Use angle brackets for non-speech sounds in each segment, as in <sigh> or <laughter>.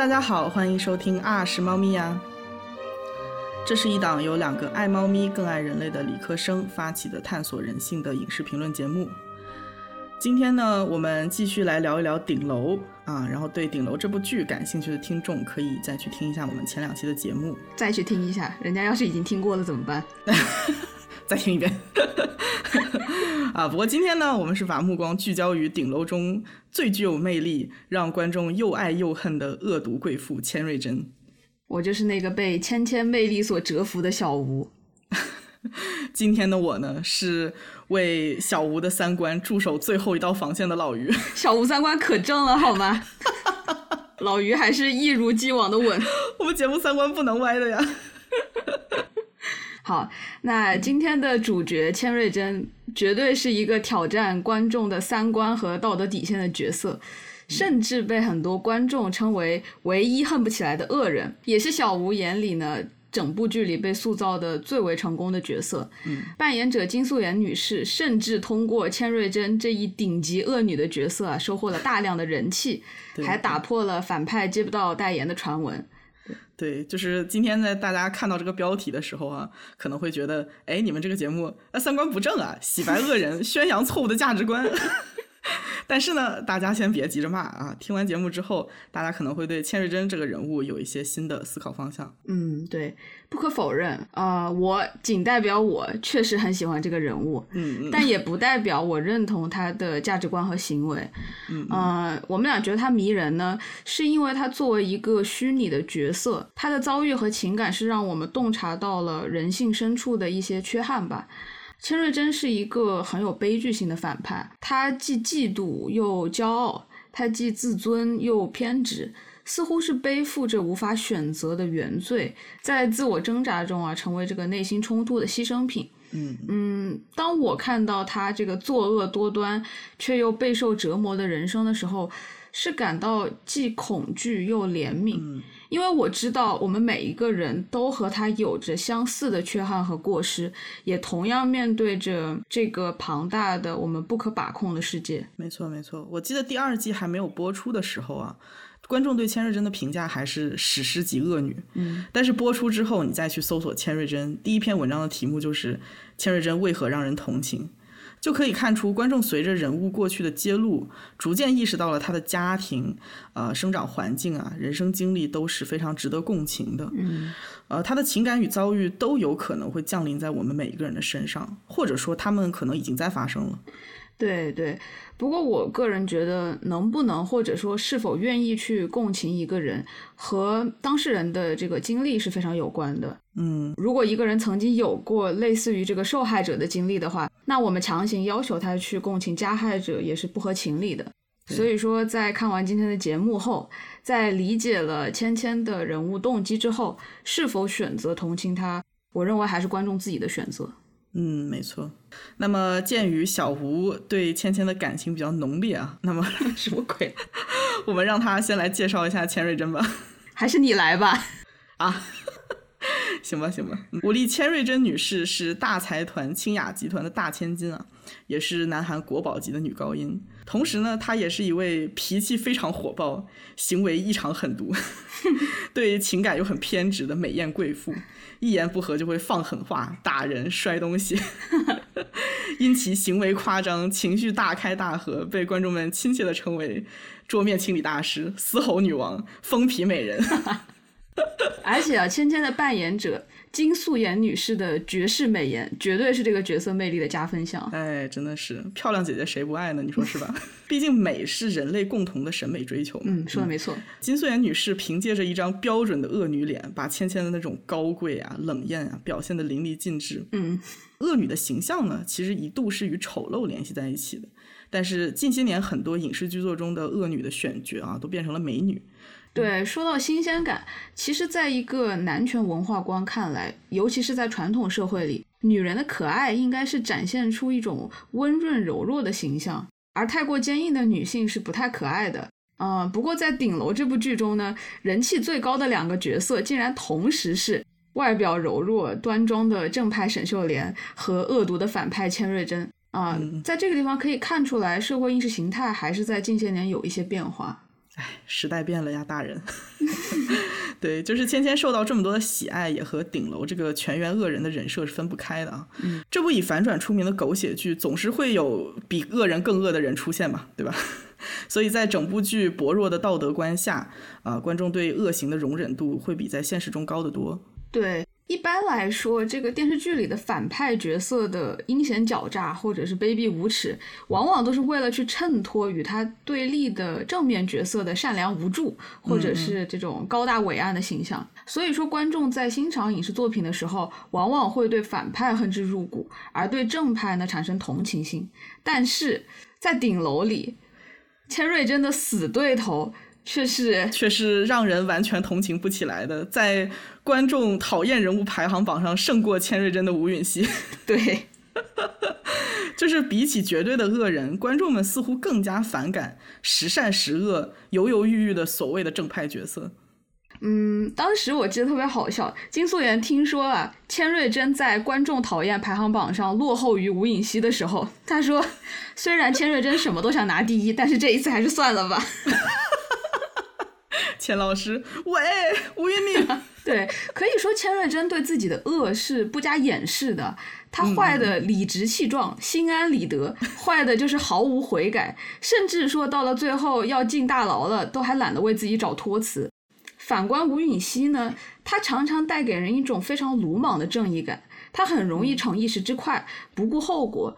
大家好，欢迎收听啊是猫咪呀。这是一档由两个爱猫咪更爱人类的理科生发起的探索人性的影视评论节目。今天呢，我们继续来聊一聊《顶楼》啊，然后对《顶楼》这部剧感兴趣的听众可以再去听一下我们前两期的节目。再去听一下，人家要是已经听过了怎么办？<laughs> 再听一遍。<laughs> 啊，不过今天呢，我们是把目光聚焦于《顶楼》中最具有魅力、让观众又爱又恨的恶毒贵妇千瑞珍。我就是那个被芊芊魅力所折服的小吴。<laughs> 今天的我呢，是为小吴的三观驻守最后一道防线的老于。<laughs> 小吴三观可正了，好吗？老于还是一如既往的稳。我们节目三观不能歪的呀。好，那今天的主角千瑞珍绝对是一个挑战观众的三观和道德底线的角色，甚至被很多观众称为唯一恨不起来的恶人，也是小吴眼里呢整部剧里被塑造的最为成功的角色。嗯，扮演者金素妍女士甚至通过千瑞珍这一顶级恶女的角色啊，收获了大量的人气，还打破了反派接不到代言的传闻。对，就是今天在大家看到这个标题的时候啊，可能会觉得，哎，你们这个节目啊三观不正啊，洗白恶人，宣扬错误的价值观。<laughs> 但是呢，大家先别急着骂啊！听完节目之后，大家可能会对千瑞珍这个人物有一些新的思考方向。嗯，对，不可否认啊，我仅代表我确实很喜欢这个人物，嗯，但也不代表我认同他的价值观和行为。嗯，呃，我们俩觉得他迷人呢，是因为他作为一个虚拟的角色，他的遭遇和情感是让我们洞察到了人性深处的一些缺憾吧。千瑞珍是一个很有悲剧性的反派，他既嫉妒又骄傲，他既自尊又偏执，似乎是背负着无法选择的原罪，在自我挣扎中啊，成为这个内心冲突的牺牲品。嗯嗯，当我看到他这个作恶多端却又备受折磨的人生的时候，是感到既恐惧又怜悯。因为我知道，我们每一个人都和他有着相似的缺憾和过失，也同样面对着这个庞大的、我们不可把控的世界。没错，没错。我记得第二季还没有播出的时候啊，观众对千瑞珍的评价还是史诗级恶女。嗯，但是播出之后，你再去搜索千瑞珍，第一篇文章的题目就是“千瑞珍为何让人同情”。就可以看出，观众随着人物过去的揭露，逐渐意识到了他的家庭、呃生长环境啊、人生经历都是非常值得共情的。嗯，呃，他的情感与遭遇都有可能会降临在我们每一个人的身上，或者说他们可能已经在发生了。对对，不过我个人觉得，能不能或者说是否愿意去共情一个人，和当事人的这个经历是非常有关的。嗯，如果一个人曾经有过类似于这个受害者的经历的话，那我们强行要求他去共情加害者也是不合情理的。所以说，在看完今天的节目后，在理解了芊芊的人物动机之后，是否选择同情他，我认为还是观众自己的选择。嗯，没错。那么，鉴于小吴对芊芊的感情比较浓烈啊，那么 <laughs> 什么鬼？<laughs> 我们让他先来介绍一下千瑞珍吧。<laughs> 还是你来吧。啊，行吧，行吧。武力千瑞珍女士是大财团清雅集团的大千金啊，也是南韩国宝级的女高音。同时呢，她也是一位脾气非常火爆、行为异常狠毒、对情感又很偏执的美艳贵妇。一言不合就会放狠话、打人、摔东西，<laughs> 因其行为夸张、情绪大开大合，被观众们亲切的称为“桌面清理大师”、“嘶吼女王”、“疯皮美人”。<laughs> 而且啊，芊芊的扮演者金素妍女士的绝世美颜，绝对是这个角色魅力的加分项。哎，真的是漂亮姐姐谁不爱呢？你说是吧？<laughs> 毕竟美是人类共同的审美追求嘛。嗯，说的没错。金素妍女士凭借着一张标准的恶女脸，把芊芊的那种高贵啊、冷艳啊表现的淋漓尽致。嗯，恶女的形象呢，其实一度是与丑陋联系在一起的。但是近些年很多影视剧作中的恶女的选角啊，都变成了美女。对，说到新鲜感，其实，在一个男权文化观看来，尤其是在传统社会里，女人的可爱应该是展现出一种温润柔弱的形象，而太过坚硬的女性是不太可爱的。嗯，不过在《顶楼》这部剧中呢，人气最高的两个角色，竟然同时是外表柔弱端庄的正派沈秀莲和恶毒的反派千瑞珍。啊，在这个地方可以看出来，社会意识形态还是在近些年有一些变化。哎，<laughs> 时代变了呀，大人。<laughs> 对，就是芊芊受到这么多的喜爱，也和顶楼这个全员恶人的人设是分不开的啊。嗯，这部以反转出名的狗血剧，总是会有比恶人更恶的人出现嘛，对吧？<laughs> 所以在整部剧薄弱的道德观下，啊，观众对恶行的容忍度会比在现实中高得多。对。一般来说，这个电视剧里的反派角色的阴险狡诈或者是卑鄙无耻，往往都是为了去衬托与他对立的正面角色的善良无助，或者是这种高大伟岸的形象。所以说，观众在欣赏影视作品的时候，往往会对反派恨之入骨，而对正派呢产生同情心。但是在顶楼里，千瑞真的死对头。却是却是让人完全同情不起来的，在观众讨厌人物排行榜上胜过千瑞珍的吴允熙。<laughs> 对，<laughs> 就是比起绝对的恶人，观众们似乎更加反感时善时恶、犹犹豫豫的所谓的正派角色。嗯，当时我记得特别好笑，金素妍听说啊，千瑞珍在观众讨厌排行榜上落后于吴允熙的时候，她说：“ <laughs> 虽然千瑞珍什么都想拿第一，但是这一次还是算了吧。”钱老师，喂，吴云敏，对，可以说千瑞珍对自己的恶是不加掩饰的，他坏的理直气壮，心安理得，坏的就是毫无悔改，甚至说到了最后要进大牢了，都还懒得为自己找托词。反观吴允熙呢，他常常带给人一种非常鲁莽的正义感，他很容易逞一时之快，不顾后果。嗯，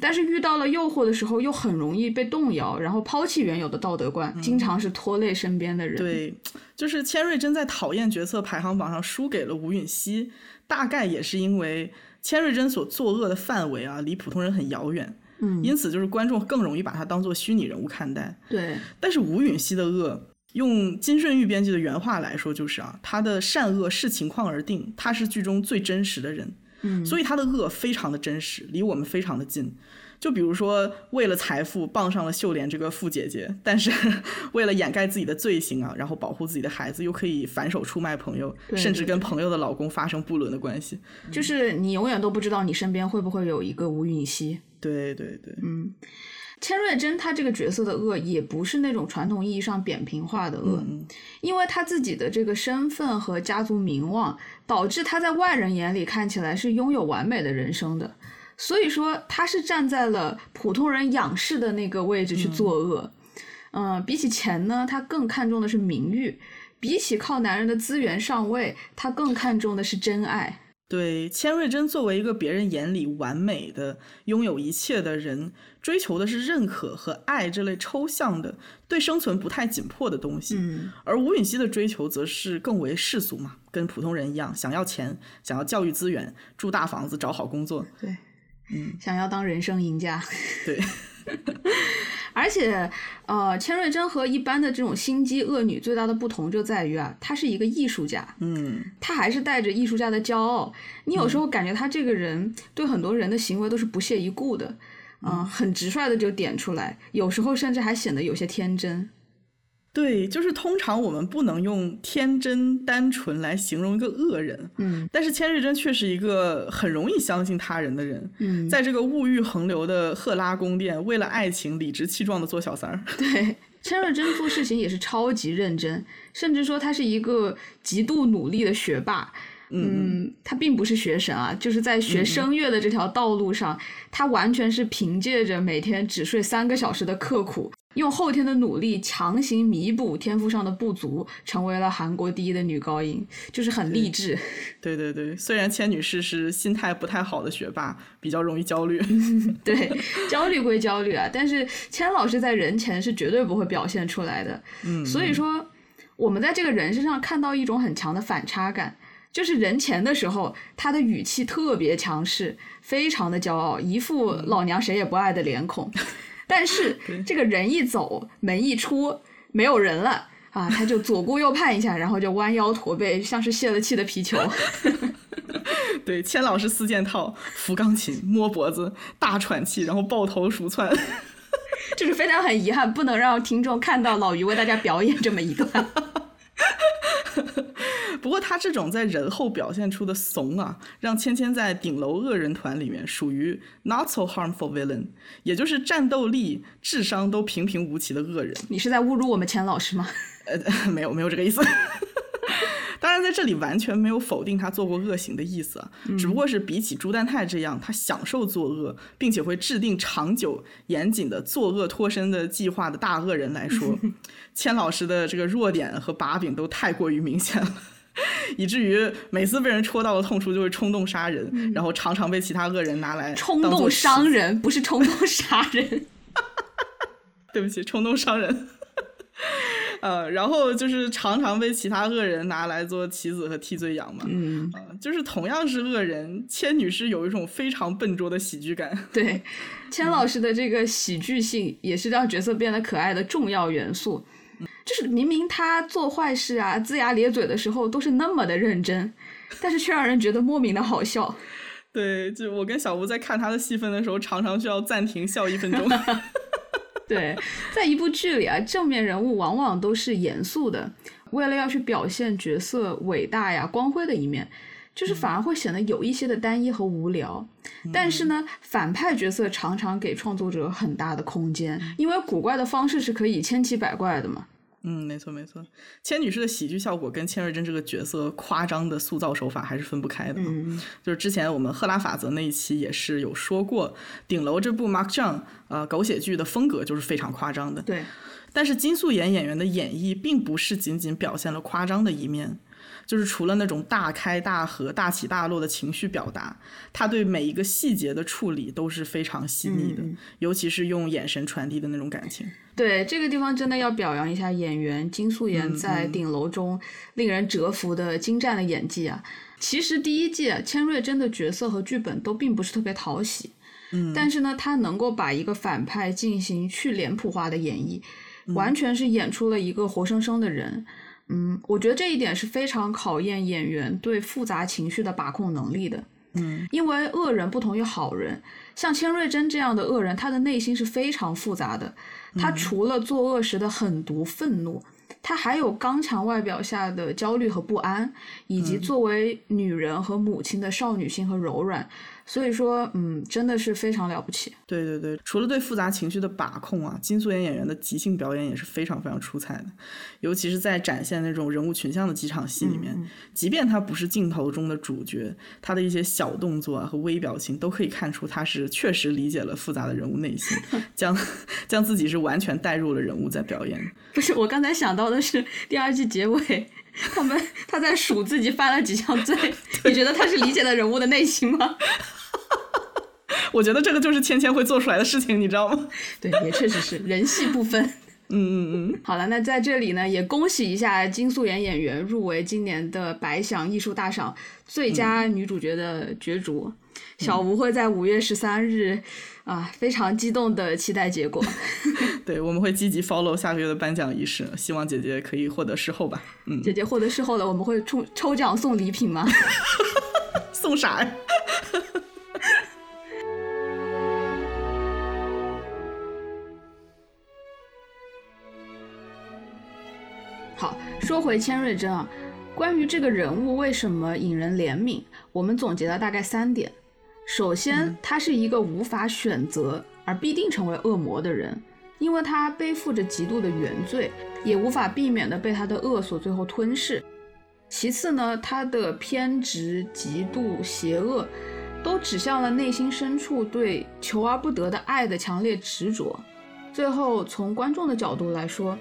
但是遇到了诱惑的时候，又很容易被动摇，然后抛弃原有的道德观，经常是拖累身边的人。对，就是千瑞珍在讨厌角色排行榜上输给了吴允熙，大概也是因为千瑞珍所作恶的范围啊，离普通人很遥远。嗯，因此就是观众更容易把他当做虚拟人物看待。对，但是吴允熙的恶，用金顺玉编剧的原话来说，就是啊，他的善恶视情况而定，他是剧中最真实的人。所以他的恶非常的真实，离我们非常的近。就比如说，为了财富傍上了秀莲这个富姐姐，但是 <laughs> 为了掩盖自己的罪行啊，然后保护自己的孩子，又可以反手出卖朋友，甚至跟朋友的老公发生不伦的关系。就是你永远都不知道你身边会不会有一个吴允熙。对对对，嗯。千瑞珍她这个角色的恶也不是那种传统意义上扁平化的恶，因为她自己的这个身份和家族名望，导致她在外人眼里看起来是拥有完美的人生的，所以说她是站在了普通人仰视的那个位置去作恶。嗯，比起钱呢，她更看重的是名誉；比起靠男人的资源上位，她更看重的是真爱。对，千瑞珍作为一个别人眼里完美的、拥有一切的人，追求的是认可和爱这类抽象的、对生存不太紧迫的东西。嗯，而吴允熙的追求则是更为世俗嘛，跟普通人一样，想要钱，想要教育资源，住大房子，找好工作。对，嗯，想要当人生赢家。<laughs> 对。<laughs> 而且，呃，千瑞珍和一般的这种心机恶女最大的不同就在于啊，她是一个艺术家，嗯，她还是带着艺术家的骄傲。你有时候感觉她这个人对很多人的行为都是不屑一顾的，嗯，很直率的就点出来，有时候甚至还显得有些天真。对，就是通常我们不能用天真单纯来形容一个恶人，嗯，但是千瑞珍却是一个很容易相信他人的人，嗯，在这个物欲横流的赫拉宫殿，为了爱情理直气壮的做小三儿。<laughs> 对，千瑞珍做事情也是超级认真，甚至说他是一个极度努力的学霸。嗯，他并不是学神啊，就是在学声乐的这条道路上，他完全是凭借着每天只睡三个小时的刻苦，用后天的努力强行弥补天赋上的不足，成为了韩国第一的女高音，就是很励志。<laughs> 对对对，虽然千女士是心态不太好的学霸，比较容易焦虑。<laughs> 对，焦虑归焦虑啊，但是千老师在人前是绝对不会表现出来的。嗯，所以说我们在这个人身上看到一种很强的反差感。就是人前的时候，他的语气特别强势，非常的骄傲，一副老娘谁也不爱的脸孔。但是这个人一走，门一出，没有人了啊，他就左顾右盼一下，然后就弯腰驼背，像是泄了气的皮球。<laughs> 对，千老师四件套：扶钢琴、摸脖子、大喘气，然后抱头鼠窜。<laughs> 就是非常很遗憾，不能让听众看到老于为大家表演这么一段。<laughs> 不过他这种在人后表现出的怂啊，让芊芊在顶楼恶人团里面属于 not so harmful villain，也就是战斗力、智商都平平无奇的恶人。你是在侮辱我们钱老师吗？呃，没有没有这个意思。当然，在这里完全没有否定他做过恶行的意思啊，只不过是比起朱丹泰这样他享受作恶，并且会制定长久严谨的作恶脱身的计划的大恶人来说，<laughs> 千老师的这个弱点和把柄都太过于明显了，<laughs> 以至于每次被人戳到了痛处就会冲动杀人，然后常常被其他恶人拿来冲动伤人，不是冲动杀人。<laughs> 对不起，冲动伤人。呃，然后就是常常被其他恶人拿来做棋子和替罪羊嘛。嗯，就是同样是恶人，千女士有一种非常笨拙的喜剧感。<laughs> 对，千老师的这个喜剧性也是让角色变得可爱的重要元素。就是明明他做坏事啊、龇牙咧嘴的时候都是那么的认真，但是却让人觉得莫名的好笑。对，就我跟小吴在看他的戏份的时候，常常需要暂停笑一分钟。<laughs> 对，在一部剧里啊，正面人物往往都是严肃的，为了要去表现角色伟大呀、光辉的一面，就是反而会显得有一些的单一和无聊。但是呢，反派角色常常给创作者很大的空间，因为古怪的方式是可以千奇百怪的嘛。嗯，没错没错，千女士的喜剧效果跟千瑞珍这个角色夸张的塑造手法还是分不开的。嗯，就是之前我们赫拉法则那一期也是有说过，顶楼这部 Mark John 呃狗血剧的风格就是非常夸张的。对，但是金素妍演员的演绎并不是仅仅表现了夸张的一面。就是除了那种大开大合、大起大落的情绪表达，他对每一个细节的处理都是非常细腻的，尤其是用眼神传递的那种感情。对这个地方真的要表扬一下演员金素妍在顶楼中令人折服的精湛的演技啊！其实第一季千瑞珍的角色和剧本都并不是特别讨喜，嗯，但是呢，他能够把一个反派进行去脸谱化的演绎，完全是演出了一个活生生的人。嗯，我觉得这一点是非常考验演员对复杂情绪的把控能力的。嗯，因为恶人不同于好人，像千瑞珍这样的恶人，他的内心是非常复杂的。他除了作恶时的狠毒愤怒，他还有刚强外表下的焦虑和不安，以及作为女人和母亲的少女心和柔软。所以说，嗯，真的是非常了不起。对对对，除了对复杂情绪的把控啊，金素妍演员的即兴表演也是非常非常出彩的。尤其是在展现那种人物群像的几场戏里面，即便他不是镜头中的主角，他的一些小动作啊和微表情都可以看出他是确实理解了复杂的人物内心，<laughs> 将将自己是完全带入了人物在表演。不是，我刚才想到的是第二季结尾，<laughs> 他们他在数自己犯了几项罪，<laughs> 你觉得他是理解了人物的内心吗？<laughs> 我觉得这个就是芊芊会做出来的事情，你知道吗？对，也确实是人戏不分。嗯嗯嗯。好了，那在这里呢，也恭喜一下金素妍演员入围今年的白想艺术大赏最佳女主角的角逐。小吴会在五月十三日啊，非常激动的期待结果。<laughs> 对，我们会积极 follow 下个月的颁奖仪式，希望姐姐可以获得事后吧。嗯，姐姐获得事后了，我们会抽抽奖送礼品吗？<laughs> 送啥呀？<laughs> 好，说回千瑞珍啊，关于这个人物为什么引人怜悯，我们总结了大概三点。首先，他是一个无法选择而必定成为恶魔的人，因为他背负着极度的原罪，也无法避免的被他的恶所最后吞噬。其次呢，他的偏执、极度、邪恶，都指向了内心深处对求而不得的爱的强烈执着。最后，从观众的角度来说，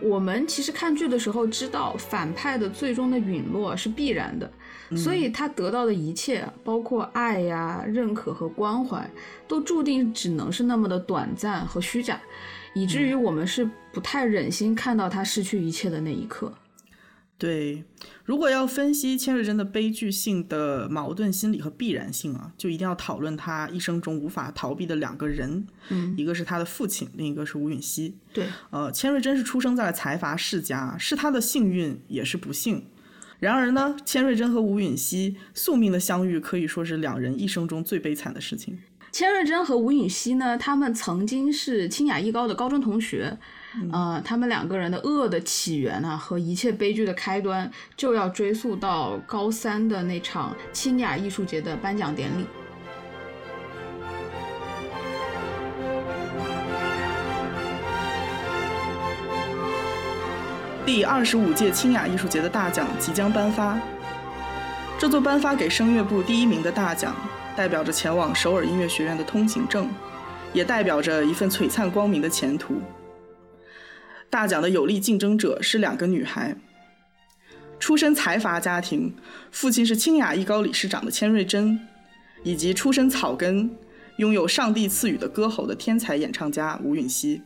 我们其实看剧的时候知道，反派的最终的陨落是必然的，所以他得到的一切，包括爱呀、认可和关怀，都注定只能是那么的短暂和虚假，以至于我们是不太忍心看到他失去一切的那一刻。对，如果要分析千瑞珍的悲剧性的矛盾心理和必然性啊，就一定要讨论他一生中无法逃避的两个人，嗯，一个是他的父亲，另一个是吴允熙。对，呃，千瑞珍是出生在了财阀世家，是他的幸运也是不幸。然而呢，千瑞珍和吴允熙宿命的相遇可以说是两人一生中最悲惨的事情。千瑞珍和吴允熙呢，他们曾经是清雅艺高的高中同学，呃，他们两个人的恶的起源啊，和一切悲剧的开端，就要追溯到高三的那场清雅艺术节的颁奖典礼。第二十五届清雅艺术节的大奖即将颁发，这座颁发给声乐部第一名的大奖。代表着前往首尔音乐学院的通行证，也代表着一份璀璨光明的前途。大奖的有力竞争者是两个女孩，出身财阀家庭，父亲是清雅艺高理事长的千瑞珍，以及出身草根、拥有上帝赐予的歌喉的天才演唱家吴允熙。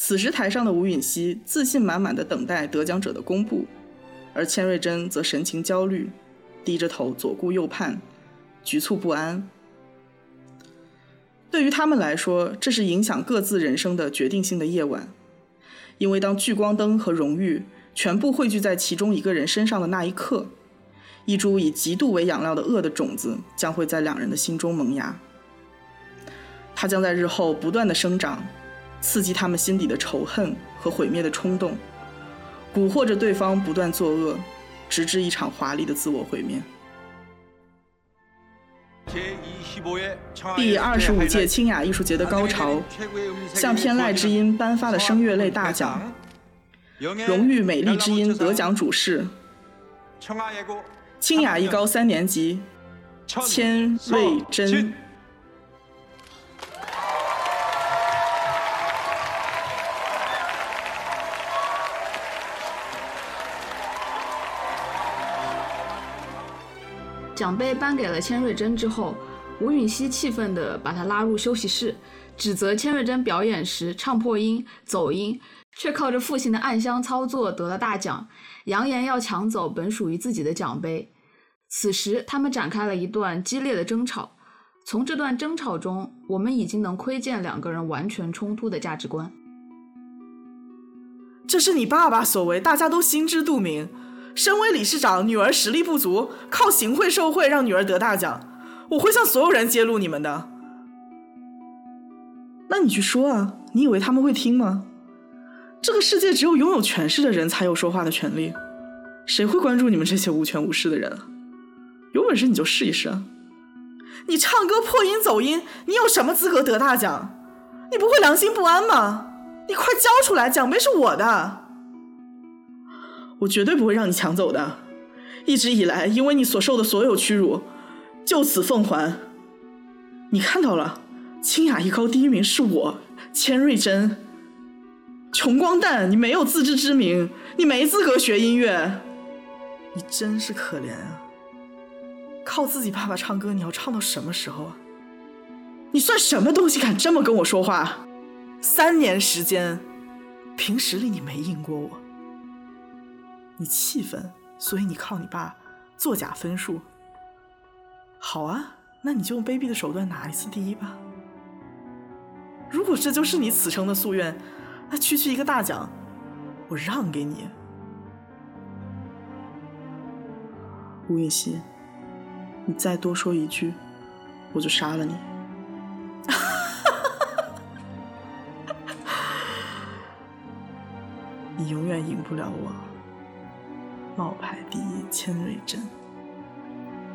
此时台上的吴允熙自信满满的等待得奖者的公布，而千瑞珍则神情焦虑，低着头左顾右盼。局促不安，对于他们来说，这是影响各自人生的决定性的夜晚。因为当聚光灯和荣誉全部汇聚在其中一个人身上的那一刻，一株以嫉妒为养料的恶的种子将会在两人的心中萌芽。它将在日后不断的生长，刺激他们心底的仇恨和毁灭的冲动，蛊惑着对方不断作恶，直至一场华丽的自我毁灭。第二十五届清雅艺术节的高潮，向天籁之音颁发了声乐类大奖，荣誉美丽之音得奖主事，清雅艺高三年级千瑞珍。奖杯颁给了千瑞珍之后，吴允熙气愤地把她拉入休息室，指责千瑞珍表演时唱破音、走音，却靠着父亲的暗箱操作得了大奖，扬言要抢走本属于自己的奖杯。此时，他们展开了一段激烈的争吵。从这段争吵中，我们已经能窥见两个人完全冲突的价值观。这是你爸爸所为，大家都心知肚明。身为理事长，女儿实力不足，靠行贿受贿让女儿得大奖，我会向所有人揭露你们的。那你去说啊，你以为他们会听吗？这个世界只有拥有权势的人才有说话的权利，谁会关注你们这些无权无势的人？有本事你就试一试啊！你唱歌破音走音，你有什么资格得大奖？你不会良心不安吗？你快交出来，奖杯是我的。我绝对不会让你抢走的。一直以来，因为你所受的所有屈辱，就此奉还。你看到了，清雅艺高第一名是我，千瑞珍。穷光蛋，你没有自知之明，你没资格学音乐。你真是可怜啊！靠自己爸爸唱歌，你要唱到什么时候啊？你算什么东西，敢这么跟我说话？三年时间，凭实力你没赢过我。你气愤，所以你靠你爸作假分数。好啊，那你就用卑鄙的手段拿一次第一吧。如果这就是你此生的夙愿，那区区一个大奖，我让给你。吴月熙，你再多说一句，我就杀了你。<laughs> 你永远赢不了我。冒牌第一，千瑞珍，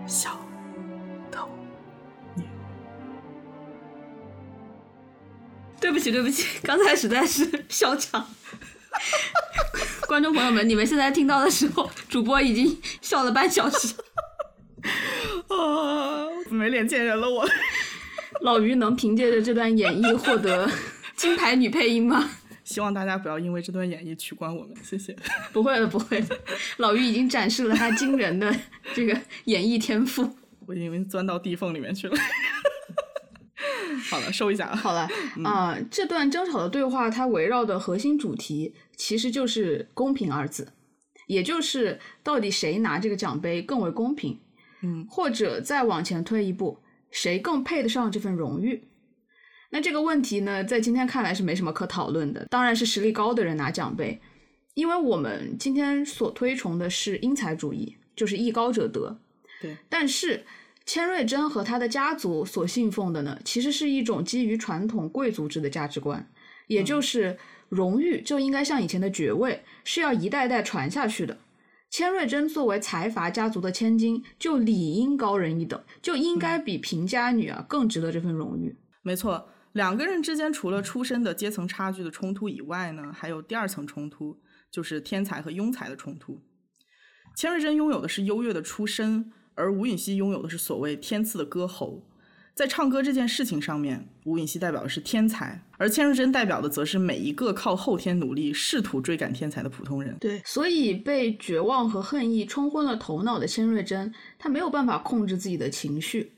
小。对不起，对不起，刚才实在是笑场。<laughs> 观众朋友们，你们现在听到的时候，主播已经笑了半小时。<laughs> 啊，没脸见人了，我。老于能凭借着这段演绎获得金牌女配音吗？希望大家不要因为这段演绎取关我们，谢谢。<laughs> 不会的，不会的，<laughs> 老于已经展示了他惊人的这个演绎天赋。<laughs> 我已经钻到地缝里面去了。好了，收一下。好了啊，这段争吵的对话，它围绕的核心主题其实就是“公平”二字，也就是到底谁拿这个奖杯更为公平？嗯，或者再往前推一步，谁更配得上这份荣誉？那这个问题呢，在今天看来是没什么可讨论的，当然是实力高的人拿奖杯，因为我们今天所推崇的是英才主义，就是艺高者得。对。但是千瑞珍和他的家族所信奉的呢，其实是一种基于传统贵族制的价值观，也就是荣誉就应该像以前的爵位，是要一代代传下去的。千瑞珍作为财阀家族的千金，就理应高人一等，就应该比平家女啊更值得这份荣誉。没错，两个人之间除了出身的阶层差距的冲突以外呢，还有第二层冲突，就是天才和庸才的冲突。千瑞珍拥有的是优越的出身。而吴允熙拥有的是所谓天赐的歌喉，在唱歌这件事情上面，吴允熙代表的是天才，而千瑞珍代表的则是每一个靠后天努力试图追赶天才的普通人。对，所以被绝望和恨意冲昏了头脑的千瑞珍，他没有办法控制自己的情绪。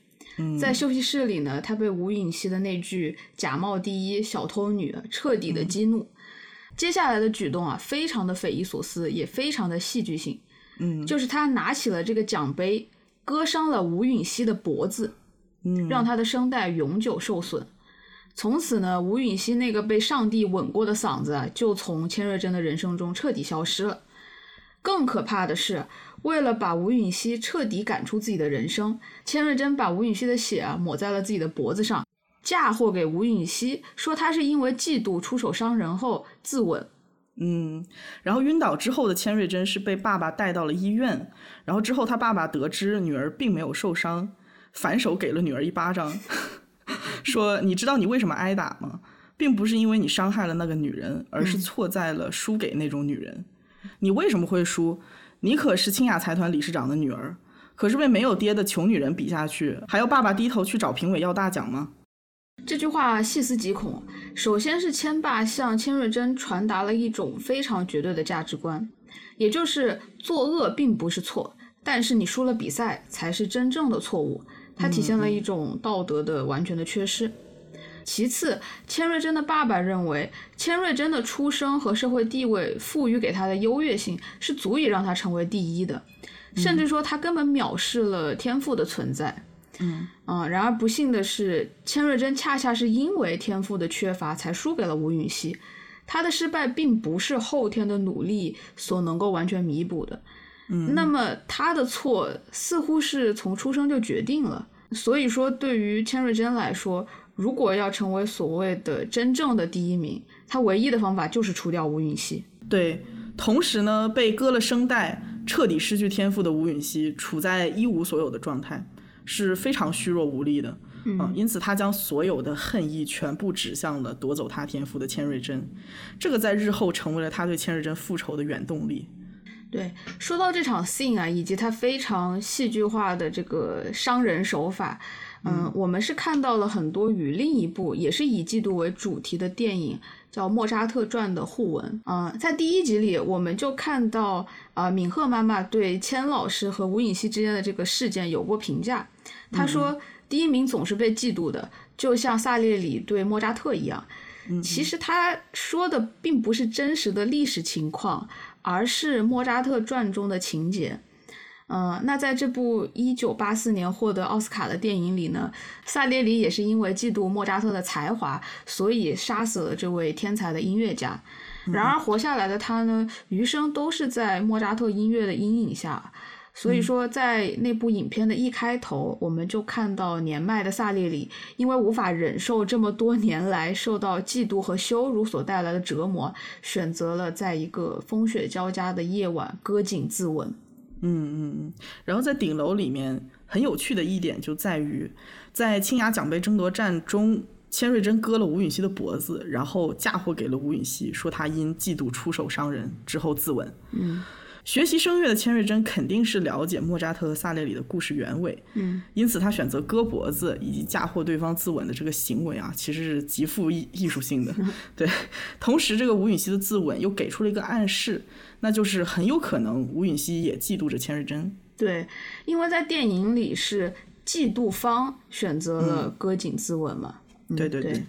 在休息室里呢，他被吴允熙的那句“假冒第一，小偷女”彻底的激怒。接下来的举动啊，非常的匪夷所思，也非常的戏剧性。嗯，就是他拿起了这个奖杯。割伤了吴允熙的脖子，嗯，让他的声带永久受损。从此呢，吴允熙那个被上帝吻过的嗓子就从千瑞珍的人生中彻底消失了。更可怕的是，为了把吴允熙彻底赶出自己的人生，千瑞珍把吴允熙的血啊抹在了自己的脖子上，嫁祸给吴允熙，说他是因为嫉妒出手伤人后自刎。嗯，然后晕倒之后的千瑞珍是被爸爸带到了医院，然后之后他爸爸得知女儿并没有受伤，反手给了女儿一巴掌，<laughs> 说：“你知道你为什么挨打吗？并不是因为你伤害了那个女人，而是错在了输给那种女人。你为什么会输？你可是清雅财团理事长的女儿，可是被没有爹的穷女人比下去，还要爸爸低头去找评委要大奖吗？”这句话细思极恐。首先是千爸向千瑞珍传达了一种非常绝对的价值观，也就是作恶并不是错，但是你输了比赛才是真正的错误。它体现了一种道德的完全的缺失。其次，千瑞珍的爸爸认为，千瑞珍的出生和社会地位赋予给他的优越性是足以让他成为第一的，甚至说他根本藐视了天赋的存在。嗯啊，然而不幸的是，千瑞珍恰恰是因为天赋的缺乏，才输给了吴允熙。他的失败并不是后天的努力所能够完全弥补的。嗯，那么他的错似乎是从出生就决定了。所以说，对于千瑞珍来说，如果要成为所谓的真正的第一名，他唯一的方法就是除掉吴允熙。对，同时呢，被割了声带、彻底失去天赋的吴允熙，处在一无所有的状态。是非常虚弱无力的，嗯，因此他将所有的恨意全部指向了夺走他天赋的千瑞珍，这个在日后成为了他对千瑞珍复仇的原动力。对，说到这场 scene 啊，以及他非常戏剧化的这个伤人手法，嗯，我们是看到了很多与另一部也是以嫉妒为主题的电影叫《莫扎特传》的互文啊，在第一集里我们就看到啊，敏赫妈妈对千老师和吴颖熙之间的这个事件有过评价。她说：“第一名总是被嫉妒的，就像萨列里对莫扎特一样。其实他说的并不是真实的历史情况，而是《莫扎特传》中的情节。嗯，那在这部一九八四年获得奥斯卡的电影里呢，萨列里也是因为嫉妒莫扎特的才华，所以杀死了这位天才的音乐家。然而活下来的他呢，余生都是在莫扎特音乐的阴影下。”所以说，在那部影片的一开头，我们就看到年迈的萨列里，因为无法忍受这么多年来受到嫉妒和羞辱所带来的折磨，选择了在一个风雪交加的夜晚割颈自刎。嗯嗯嗯。然后在顶楼里面，很有趣的一点就在于，在青雅奖杯争夺战中，千瑞珍割了吴允熙的脖子，然后嫁祸给了吴允熙，说他因嫉妒出手伤人，之后自刎。嗯。学习声乐的千瑞珍肯定是了解莫扎特和萨列里的故事原委，嗯，因此他选择割脖子以及嫁祸对方自刎的这个行为啊，其实是极富艺艺术性的。<laughs> 对，同时这个吴允熙的自刎又给出了一个暗示，那就是很有可能吴允熙也嫉妒着千瑞珍。对，因为在电影里是嫉妒方选择了割颈自刎嘛。对对对。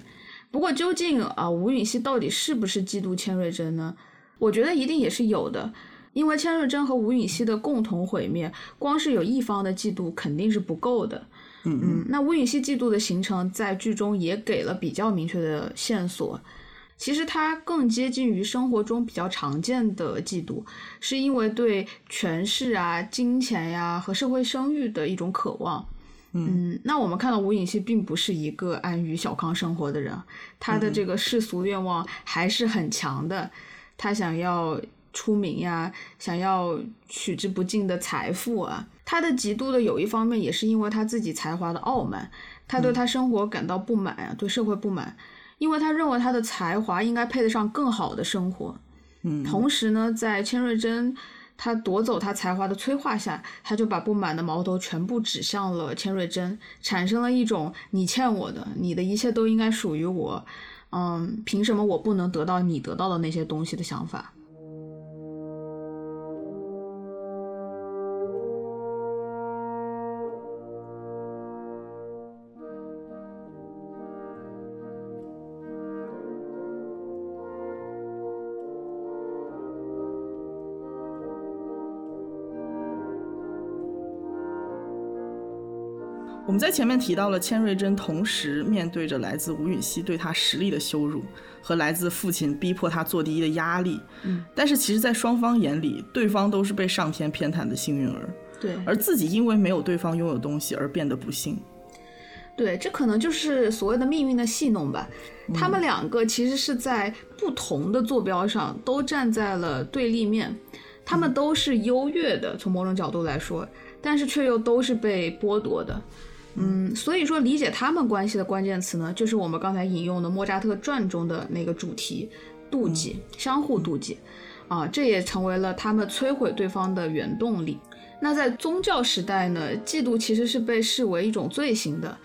不过究竟啊，吴允熙到底是不是嫉妒千瑞珍呢？我觉得一定也是有的。因为千瑞珍和吴允熙的共同毁灭，光是有一方的嫉妒肯定是不够的。嗯嗯，那吴允熙嫉妒的形成，在剧中也给了比较明确的线索。其实它更接近于生活中比较常见的嫉妒，是因为对权势啊、金钱呀和社会声誉的一种渴望。嗯，那我们看到吴允熙并不是一个安于小康生活的人，他的这个世俗愿望还是很强的，他想要出名呀，想要取之不尽的财富啊。他的嫉妒的有一方面也是因为他自己才华的傲慢，他对他生活感到不满啊，对社会不满，因为他认为他的才华应该配得上更好的生活。嗯，同时呢，在千瑞珍他夺走他才华的催化下，他就把不满的矛头全部指向了千瑞珍，产生了一种你欠我的，你的一切都应该属于我，嗯，凭什么我不能得到你得到的那些东西的想法。们在前面提到了千瑞珍同时面对着来自吴允熙对她实力的羞辱和来自父亲逼迫她做第一的压力，嗯，但是其实，在双方眼里，对方都是被上天偏袒的幸运儿，对，而自己因为没有对方拥有东西而变得不幸。对，这可能就是所谓的命运的戏弄吧。他们两个其实是在不同的坐标上都站在了对立面，他们都是优越的，从某种角度来说，但是却又都是被剥夺的。嗯，所以说理解他们关系的关键词呢，就是我们刚才引用的莫扎特传中的那个主题——妒忌，相互妒忌。啊，这也成为了他们摧毁对方的原动力。那在宗教时代呢，嫉妒其实是被视为一种罪行的。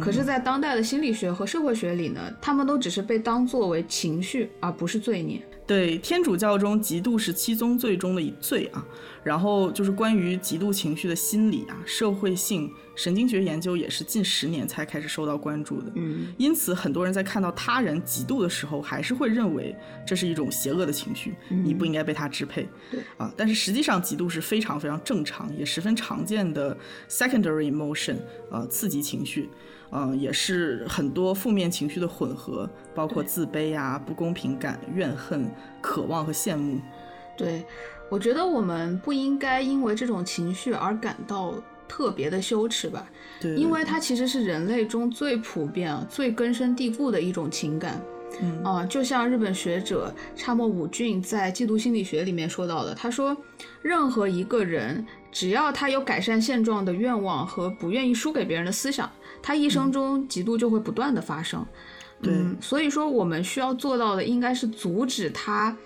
可是，在当代的心理学和社会学里呢，他们都只是被当作为情绪，而不是罪孽。对，天主教中嫉妒是七宗罪中的一罪啊。然后就是关于嫉妒情绪的心理啊、社会性、神经学研究也是近十年才开始受到关注的。嗯，因此很多人在看到他人嫉妒的时候，还是会认为这是一种邪恶的情绪，你不应该被它支配。对啊，但是实际上嫉妒是非常非常正常，也十分常见的 secondary emotion，呃，刺激情绪。嗯，也是很多负面情绪的混合，包括自卑啊、不公平感、怨恨、渴望和羡慕。对，我觉得我们不应该因为这种情绪而感到特别的羞耻吧？对，因为它其实是人类中最普遍、最根深蒂固的一种情感。嗯啊，就像日本学者差莫武俊在《嫉妒心理学》里面说到的，他说，任何一个人只要他有改善现状的愿望和不愿意输给别人的思想。他一生中嫉妒就会不断的发生，对，所以说我们需要做到的应该是阻止他，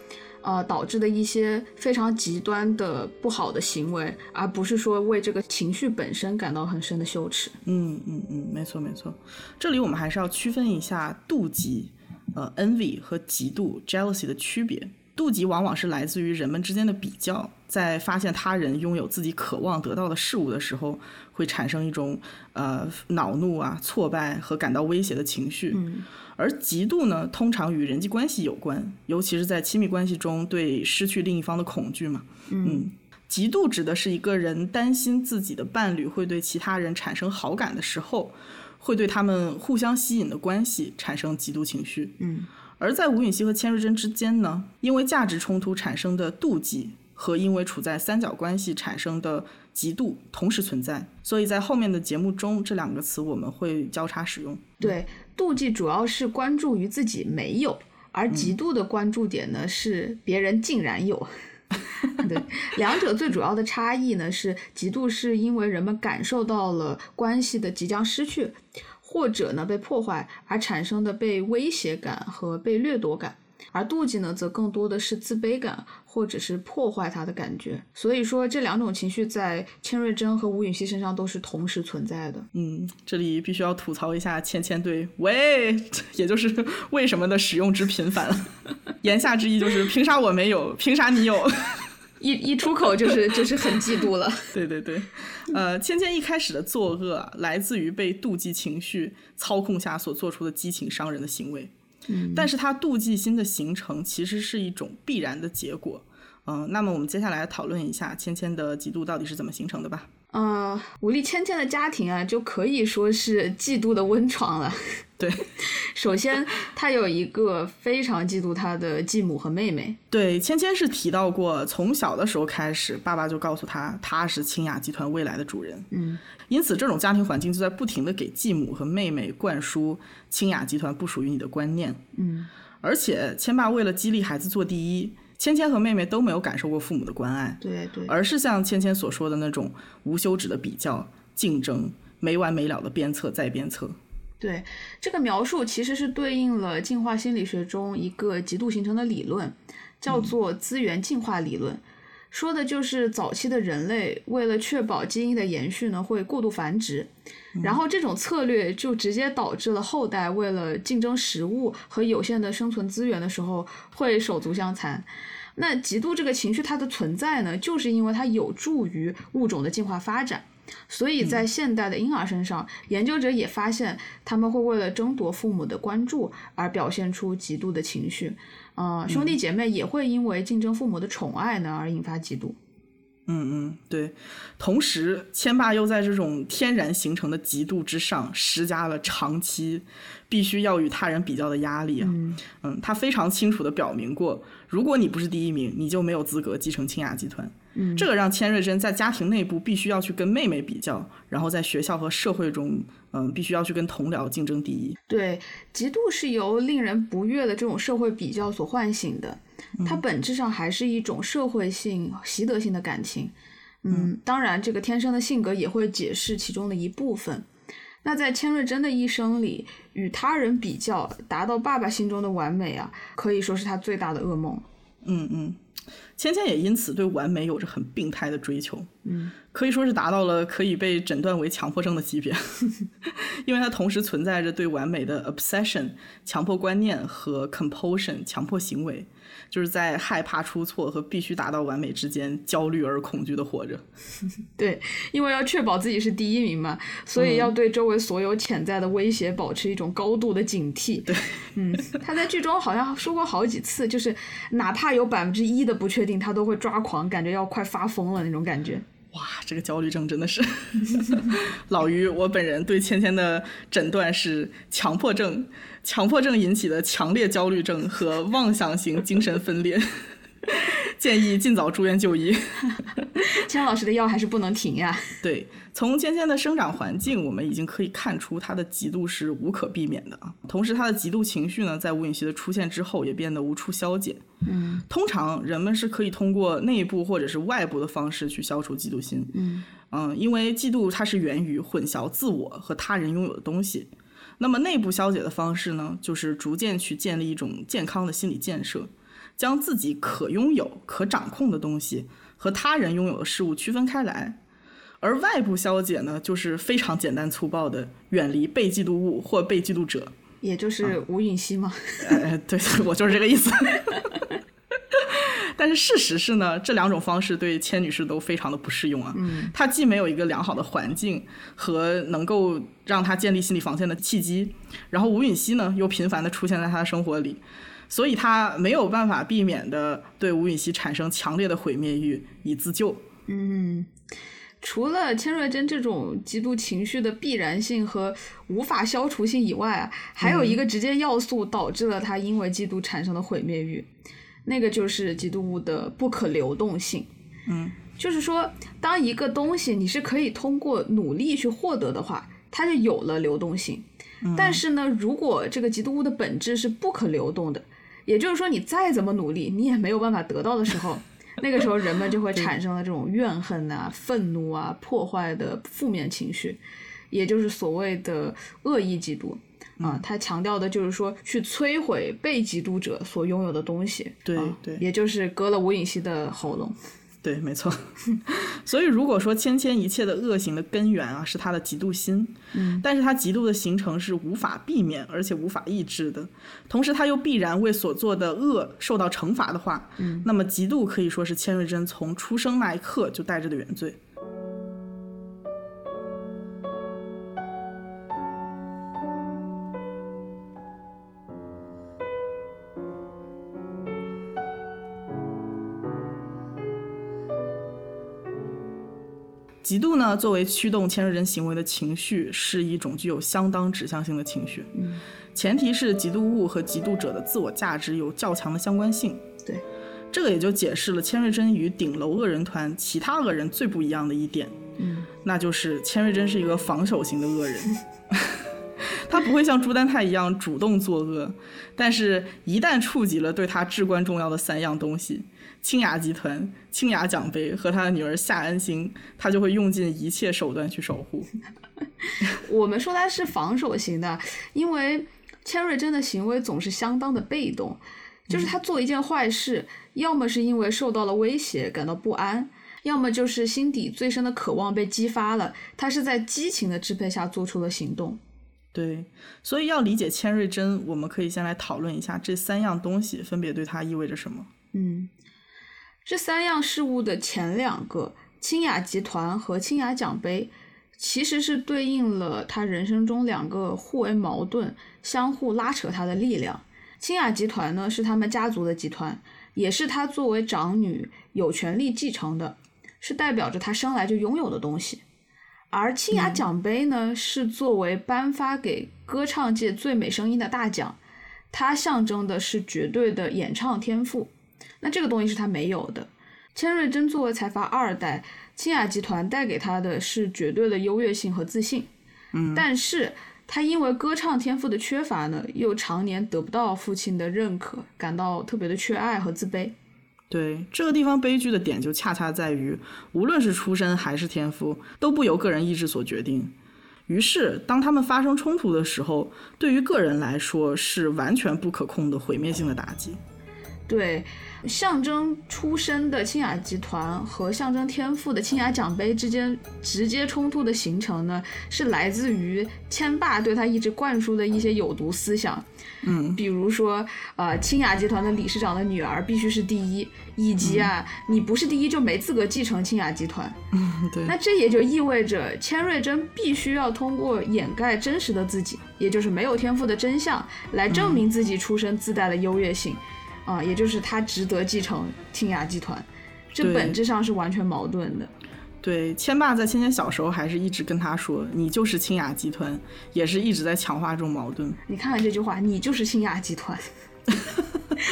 呃导致的一些非常极端的不好的行为，而不是说为这个情绪本身感到很深的羞耻。嗯嗯嗯，没错没错，这里我们还是要区分一下妒忌，呃，envy 和嫉妒 jealousy 的区别。妒忌往往是来自于人们之间的比较，在发现他人拥有自己渴望得到的事物的时候，会产生一种呃恼怒啊、挫败和感到威胁的情绪。嗯，而嫉妒呢，通常与人际关系有关，尤其是在亲密关系中对失去另一方的恐惧嘛。嗯，嫉妒指的是一个人担心自己的伴侣会对其他人产生好感的时候，会对他们互相吸引的关系产生嫉妒情绪。嗯。而在吴允熙和千瑞珍之间呢，因为价值冲突产生的妒忌和因为处在三角关系产生的嫉妒同时存在，所以在后面的节目中，这两个词我们会交叉使用。对，妒忌主要是关注于自己没有，而嫉妒的关注点呢是别人竟然有。<laughs> 对，两者最主要的差异呢是，嫉妒是因为人们感受到了关系的即将失去。或者呢被破坏而产生的被威胁感和被掠夺感，而妒忌呢则更多的是自卑感或者是破坏他的感觉。所以说这两种情绪在千瑞珍和吴允熙身上都是同时存在的。嗯，这里必须要吐槽一下芊芊对“喂” <laughs> 也就是为什么的使用之频繁，<laughs> 言下之意就是凭啥我没有，凭啥你有。一一出口就是就是很嫉妒了。<laughs> 对对对，呃，芊芊一开始的作恶来自于被妒忌情绪操控下所做出的激情伤人的行为。嗯，但是他妒忌心的形成其实是一种必然的结果。嗯，那么我们接下来讨论一下芊芊的嫉妒到底是怎么形成的吧。呃，武力芊芊的家庭啊，就可以说是嫉妒的温床了。<laughs> 对，首先他有一个非常嫉妒他的继母和妹妹。对，芊芊是提到过，从小的时候开始，爸爸就告诉他，他是清雅集团未来的主人。嗯，因此这种家庭环境就在不停的给继母和妹妹灌输清雅集团不属于你的观念。嗯，而且千爸为了激励孩子做第一。芊芊和妹妹都没有感受过父母的关爱，对对，而是像芊芊所说的那种无休止的比较、竞争、没完没了的鞭策再鞭策。对，这个描述其实是对应了进化心理学中一个极度形成的理论，叫做资源进化理论，说的就是早期的人类为了确保基因的延续呢，会过度繁殖。然后这种策略就直接导致了后代为了竞争食物和有限的生存资源的时候会手足相残。那嫉妒这个情绪它的存在呢，就是因为它有助于物种的进化发展。所以在现代的婴儿身上，研究者也发现他们会为了争夺父母的关注而表现出极度的情绪。呃，兄弟姐妹也会因为竞争父母的宠爱呢而引发嫉妒。嗯嗯，对。同时，千爸又在这种天然形成的嫉妒之上施加了长期必须要与他人比较的压力啊。嗯，他非常清楚的表明过，如果你不是第一名，你就没有资格继承清雅集团。嗯，这个让千瑞珍在家庭内部必须要去跟妹妹比较，然后在学校和社会中，嗯，必须要去跟同僚竞争第一。对，嫉妒是由令人不悦的这种社会比较所唤醒的。它本质上还是一种社会性、习得性的感情，嗯，当然，这个天生的性格也会解释其中的一部分。那在千瑞珍的一生里，与他人比较，达到爸爸心中的完美啊，可以说是他最大的噩梦。嗯嗯。芊芊也因此对完美有着很病态的追求，嗯，可以说是达到了可以被诊断为强迫症的级别，<laughs> 因为它同时存在着对完美的 obsession 强迫观念和 compulsion 强迫行为。就是在害怕出错和必须达到完美之间焦虑而恐惧的活着。<laughs> 对，因为要确保自己是第一名嘛，所以要对周围所有潜在的威胁保持一种高度的警惕。对，嗯，他在剧中好像说过好几次，就是哪怕有百分之一的不确定，他都会抓狂，感觉要快发疯了那种感觉。哇，这个焦虑症真的是 <laughs> 老于我本人对芊芊的诊断是强迫症，强迫症引起的强烈焦虑症和妄想型精神分裂，<laughs> 建议尽早住院就医。<laughs> 千老师的药还是不能停呀。对，从芊芊的生长环境，我们已经可以看出她的嫉妒是无可避免的啊。同时，她的嫉妒情绪呢，在吴允熙的出现之后，也变得无处消解。嗯，通常人们是可以通过内部或者是外部的方式去消除嫉妒心。嗯嗯，因为嫉妒它是源于混淆自我和他人拥有的东西。那么内部消解的方式呢，就是逐渐去建立一种健康的心理建设，将自己可拥有、可掌控的东西和他人拥有的事物区分开来。而外部消解呢，就是非常简单粗暴的远离被嫉妒物或被嫉妒者。也就是吴允熙吗？呃，对，<laughs> 我就是这个意思。<laughs> 但是事实是呢，这两种方式对千女士都非常的不适用啊。嗯，她既没有一个良好的环境和能够让她建立心理防线的契机，然后吴允熙呢又频繁的出现在她的生活里，所以他没有办法避免的对吴允熙产生强烈的毁灭欲以自救。嗯。除了千瑞珍这种极度情绪的必然性和无法消除性以外啊，还有一个直接要素导致了他因为嫉妒产生的毁灭欲，那个就是嫉妒物的不可流动性。嗯，就是说，当一个东西你是可以通过努力去获得的话，它就有了流动性。但是呢，如果这个嫉妒物的本质是不可流动的，也就是说，你再怎么努力，你也没有办法得到的时候。<laughs> 那个时候，人们就会产生了这种怨恨啊、愤怒啊、破坏的负面情绪，也就是所谓的恶意嫉妒啊。他强调的就是说，去摧毁被嫉妒者所拥有的东西。对对，也就是割了吴影熙的喉咙。对，没错。<laughs> 所以，如果说芊芊一切的恶行的根源啊，是他的嫉妒心，嗯，但是他嫉妒的形成是无法避免，而且无法抑制的，同时他又必然为所做的恶受到惩罚的话，嗯，那么嫉妒可以说是千瑞珍从出生那一刻就带着的原罪。嫉妒呢，作为驱动千瑞珍行为的情绪，是一种具有相当指向性的情绪。嗯，前提是嫉妒物和嫉妒者的自我价值有较强的相关性。对，这个也就解释了千瑞珍与顶楼恶人团其他恶人最不一样的一点，嗯，那就是千瑞珍是一个防守型的恶人。<laughs> 他不会像朱丹泰一样主动作恶，但是一旦触及了对他至关重要的三样东西——清雅集团、清雅奖杯和他的女儿夏安心，他就会用尽一切手段去守护。<laughs> 我们说他是防守型的，因为千瑞珍的行为总是相当的被动，就是他做一件坏事，要么是因为受到了威胁感到不安，要么就是心底最深的渴望被激发了，他是在激情的支配下做出了行动。对，所以要理解千瑞珍，我们可以先来讨论一下这三样东西分别对他意味着什么。嗯，这三样事物的前两个清雅集团和清雅奖杯，其实是对应了他人生中两个互为矛盾、相互拉扯他的力量。清雅集团呢是他们家族的集团，也是他作为长女有权利继承的，是代表着他生来就拥有的东西。而清雅奖杯呢，是作为颁发给歌唱界最美声音的大奖，它象征的是绝对的演唱天赋。那这个东西是他没有的。千瑞珍作为财阀二代，清雅集团带给他的是绝对的优越性和自信。嗯，但是他因为歌唱天赋的缺乏呢，又常年得不到父亲的认可，感到特别的缺爱和自卑。对这个地方悲剧的点就恰恰在于，无论是出身还是天赋，都不由个人意志所决定。于是，当他们发生冲突的时候，对于个人来说是完全不可控的毁灭性的打击。对，象征出身的清雅集团和象征天赋的清雅奖杯之间直接冲突的形成呢，是来自于千霸对他一直灌输的一些有毒思想。嗯，比如说，呃，清雅集团的理事长的女儿必须是第一，以及啊，你不是第一就没资格继承清雅集团。嗯，<laughs> 对。那这也就意味着千瑞珍必须要通过掩盖真实的自己，也就是没有天赋的真相，来证明自己出身自带的优越性。啊，也就是他值得继承清雅集团，这本质上是完全矛盾的。对，千爸在芊芊小时候还是一直跟他说：“你就是清雅集团”，也是一直在强化这种矛盾。你看看这句话，“你就是清雅集团 <laughs> ”，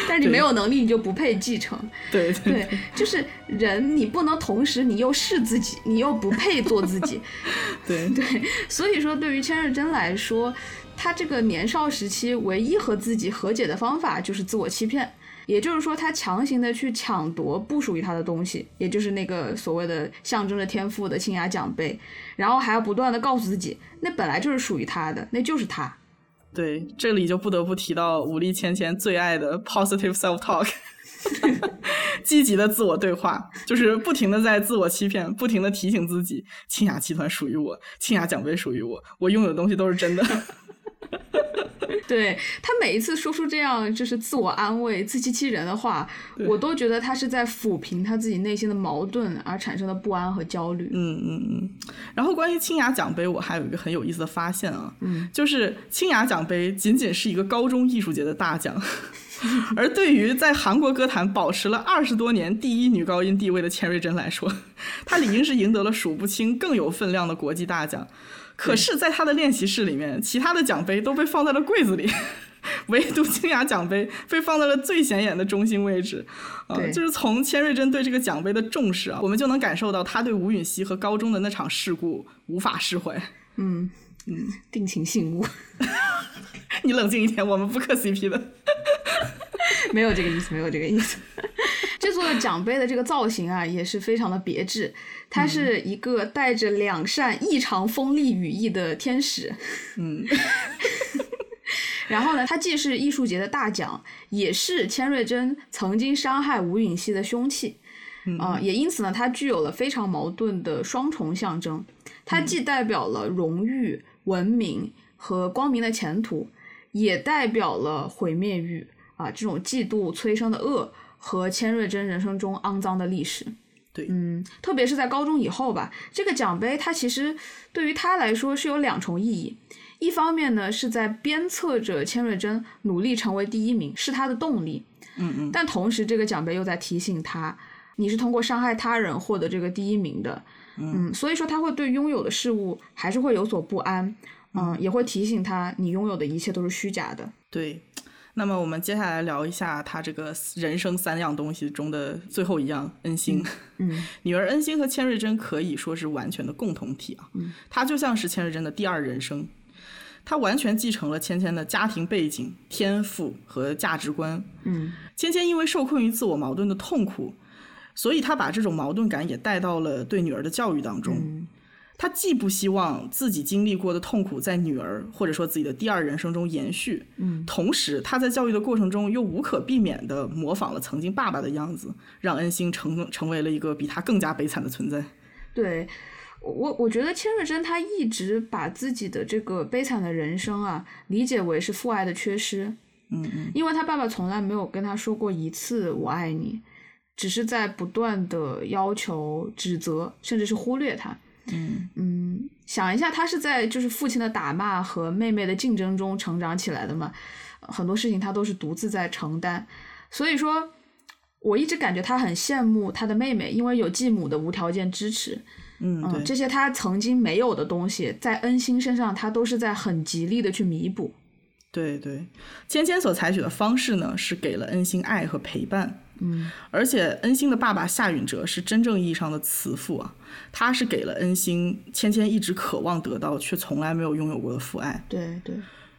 但是你没有能力，你就不配继承。对对，就是人，你不能同时你又是自己，你又不配做自己。<laughs> 对对，所以说对于千日真来说，他这个年少时期唯一和自己和解的方法就是自我欺骗。也就是说，他强行的去抢夺不属于他的东西，也就是那个所谓的象征着天赋的清雅奖杯，然后还要不断的告诉自己，那本来就是属于他的，那就是他。对，这里就不得不提到武力芊芊最爱的 positive self talk，<laughs> 积极的自我对话，就是不停的在自我欺骗，不停的提醒自己，清雅集团属于我，清雅奖杯属于我，我拥有的东西都是真的。<laughs> 对他每一次说出这样就是自我安慰、自欺欺人的话，我都觉得他是在抚平他自己内心的矛盾而产生的不安和焦虑。嗯嗯嗯。然后关于清雅奖杯，我还有一个很有意思的发现啊，嗯，就是清雅奖杯仅仅是一个高中艺术节的大奖，<laughs> 而对于在韩国歌坛保持了二十多年第一女高音地位的钱瑞珍来说，她理应是赢得了数不清更有分量的国际大奖。可是，在他的练习室里面，其他的奖杯都被放在了柜子里，<laughs> 唯独清雅奖杯被放在了最显眼的中心位置。啊，就是从千瑞珍对这个奖杯的重视啊，我们就能感受到他对吴允熙和高中的那场事故无法释怀。嗯嗯，定情信物。<laughs> 你冷静一点，我们不磕 CP 的。没有这个意思，没有这个意思。<laughs> 这座奖杯的这个造型啊，也是非常的别致。它是一个带着两扇异常锋利羽翼的天使。嗯。<laughs> 然后呢，它既是艺术节的大奖，也是千瑞珍曾经伤害吴允熙的凶器。啊，也因此呢，它具有了非常矛盾的双重象征。它既代表了荣誉、文明和光明的前途，也代表了毁灭欲啊，这种嫉妒催生的恶。和千瑞珍人生中肮脏的历史，对，嗯，特别是在高中以后吧，这个奖杯它其实对于他来说是有两重意义。一方面呢，是在鞭策着千瑞珍努力成为第一名，是他的动力，嗯嗯。但同时，这个奖杯又在提醒他，你是通过伤害他人获得这个第一名的，嗯，所以说他会对拥有的事物还是会有所不安，嗯，也会提醒他你拥有的一切都是虚假的。对，那么我们接下来聊一下他这个人生三样东西中的最后一样，恩星。嗯，<laughs> 女儿恩星和千瑞珍可以说是完全的共同体啊，嗯，她就像是千瑞珍的第二人生，她完全继承了芊芊的家庭背景、天赋和价值观。嗯，芊芊因为受困于自我矛盾的痛苦。所以他把这种矛盾感也带到了对女儿的教育当中。他既不希望自己经历过的痛苦在女儿或者说自己的第二人生中延续，嗯，同时他在教育的过程中又无可避免地模仿了曾经爸爸的样子，让恩星成成为了一个比他更加悲惨的存在。对，我我觉得千瑞珍她一直把自己的这个悲惨的人生啊理解为是父爱的缺失。嗯嗯，因为他爸爸从来没有跟他说过一次我爱你。只是在不断的要求、指责，甚至是忽略他。嗯嗯，想一下，他是在就是父亲的打骂和妹妹的竞争中成长起来的嘛？很多事情他都是独自在承担。所以说，我一直感觉他很羡慕他的妹妹，因为有继母的无条件支持。嗯，这些他曾经没有的东西，在恩星身上，他都是在很极力的去弥补。对对，芊芊所采取的方式呢，是给了恩星爱和陪伴。嗯，而且恩星的爸爸夏允哲是真正意义上的慈父啊，他是给了恩星芊芊一直渴望得到却从来没有拥有过的父爱。对对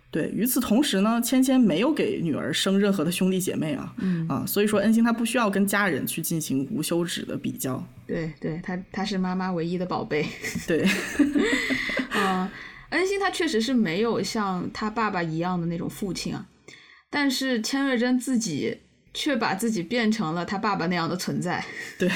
对，与此同时呢，芊芊没有给女儿生任何的兄弟姐妹啊，嗯啊，所以说恩星他不需要跟家人去进行无休止的比较。对对，他他是妈妈唯一的宝贝。对，嗯，<laughs> 恩星他确实是没有像他爸爸一样的那种父亲啊，但是千瑞珍自己。却把自己变成了他爸爸那样的存在。对，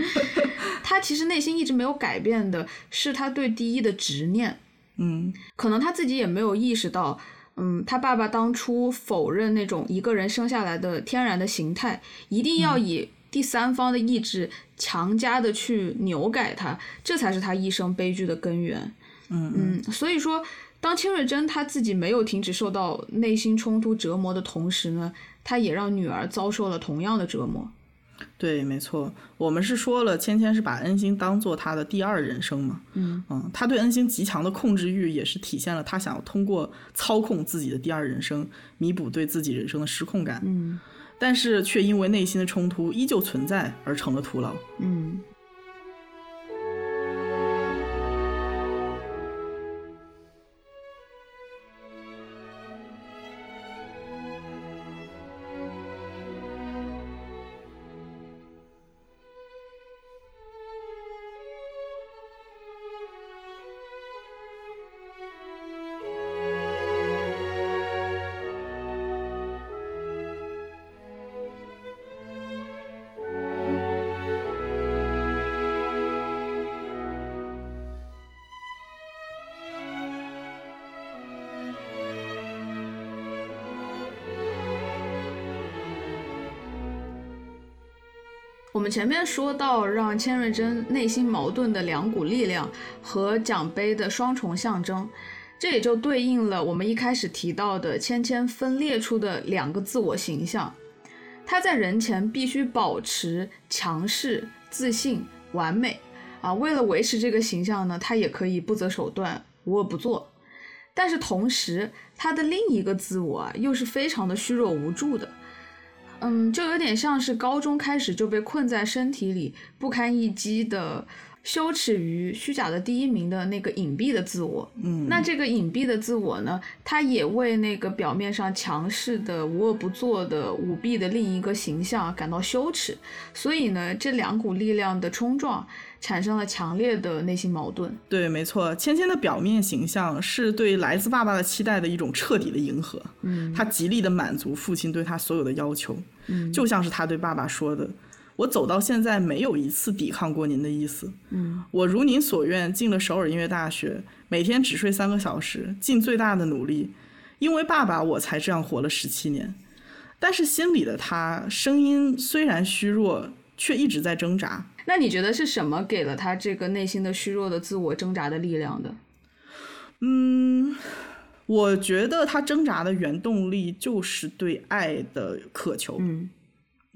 <laughs> 他其实内心一直没有改变的是他对第一的执念。嗯，可能他自己也没有意识到，嗯，他爸爸当初否认那种一个人生下来的天然的形态，一定要以第三方的意志强加的去扭改他，这才是他一生悲剧的根源。嗯嗯，所以说，当千瑞珍他自己没有停止受到内心冲突折磨的同时呢？他也让女儿遭受了同样的折磨。对，没错，我们是说了，芊芊是把恩星当做他的第二人生嘛。嗯嗯，他对恩星极强的控制欲，也是体现了他想要通过操控自己的第二人生，弥补对自己人生的失控感。嗯，但是却因为内心的冲突依旧存在而成了徒劳。嗯。们前面说到，让千瑞珍内心矛盾的两股力量和奖杯的双重象征，这也就对应了我们一开始提到的芊芊分裂出的两个自我形象。他在人前必须保持强势、自信、完美啊，为了维持这个形象呢，他也可以不择手段、无恶不作。但是同时，他的另一个自我啊，又是非常的虚弱无助的。嗯，就有点像是高中开始就被困在身体里不堪一击的，羞耻于虚假的第一名的那个隐蔽的自我。嗯，那这个隐蔽的自我呢，他也为那个表面上强势的、无恶不作的、舞弊的另一个形象感到羞耻。所以呢，这两股力量的冲撞。产生了强烈的内心矛盾。对，没错，芊芊的表面形象是对来自爸爸的期待的一种彻底的迎合。嗯，他极力的满足父亲对他所有的要求。嗯，就像是他对爸爸说的：“我走到现在没有一次抵抗过您的意思。嗯，我如您所愿进了首尔音乐大学，每天只睡三个小时，尽最大的努力。因为爸爸，我才这样活了十七年。但是心里的他，声音虽然虚弱，却一直在挣扎。”那你觉得是什么给了他这个内心的虚弱的自我挣扎的力量的？嗯，我觉得他挣扎的原动力就是对爱的渴求。嗯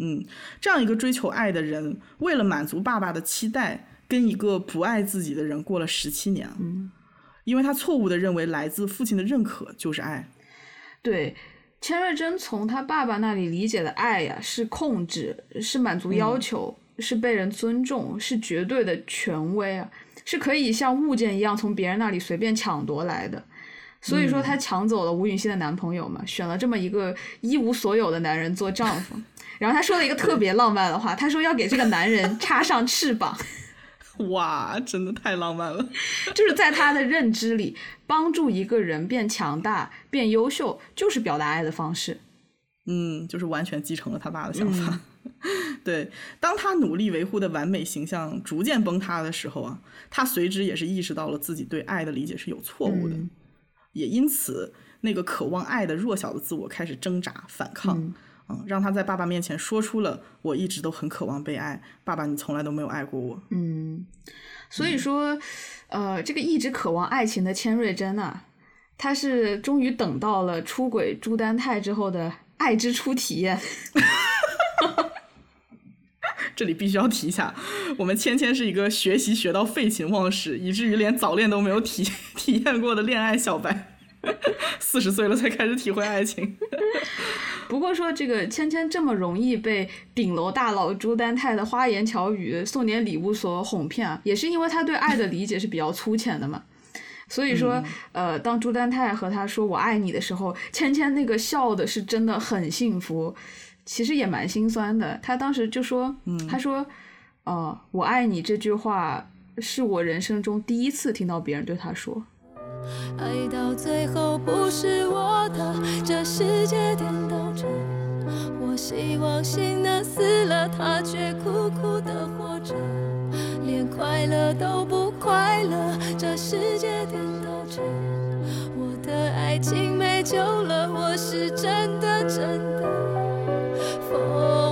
嗯，这样一个追求爱的人，为了满足爸爸的期待，跟一个不爱自己的人过了十七年。嗯，因为他错误的认为来自父亲的认可就是爱。对，千瑞珍从他爸爸那里理解的爱呀，是控制，是满足要求，是被人尊重，是绝对的权威啊，是可以像物件一样从别人那里随便抢夺来的。所以说，她抢走了吴允熙的男朋友嘛，选了这么一个一无所有的男人做丈夫。然后他说了一个特别浪漫的话，他说要给这个男人插上翅膀。<laughs> 哇，真的太浪漫了！就是在他的认知里，帮助一个人变强大、变优秀，就是表达爱的方式。嗯，就是完全继承了他爸的想法。<laughs> 对，当他努力维护的完美形象逐渐崩塌的时候啊，他随之也是意识到了自己对爱的理解是有错误的。也因此，那个渴望爱的弱小的自我开始挣扎反抗，嗯，让他在爸爸面前说出了“我一直都很渴望被爱，爸爸，你从来都没有爱过我。”嗯，所以说，呃，这个一直渴望爱情的千瑞珍啊，他是终于等到了出轨朱丹泰之后的爱之初体验。<laughs> 这里必须要提一下，我们芊芊是一个学习学到废寝忘食，以至于连早恋都没有体 <laughs> 体验过的恋爱小白，<laughs> 四十岁了才开始体会爱情。不过说这个芊芊这么容易被顶楼大佬朱丹泰的花言巧语、送点礼物所哄骗啊，也是因为他对爱的理解是比较粗浅的嘛。所以说，呃，当朱丹泰和他说我爱你的时候，芊芊那个笑的是真的很幸福。其实也蛮心酸的，他当时就说，他说，哦，我爱你这句话是我人生中第一次听到别人对他说。爱到最后不是我的，这世界颠倒着。我希望心能死了，他却苦苦的活着，连快乐都不快乐，这世界颠倒着。我的爱情没救了，我是真的真的疯。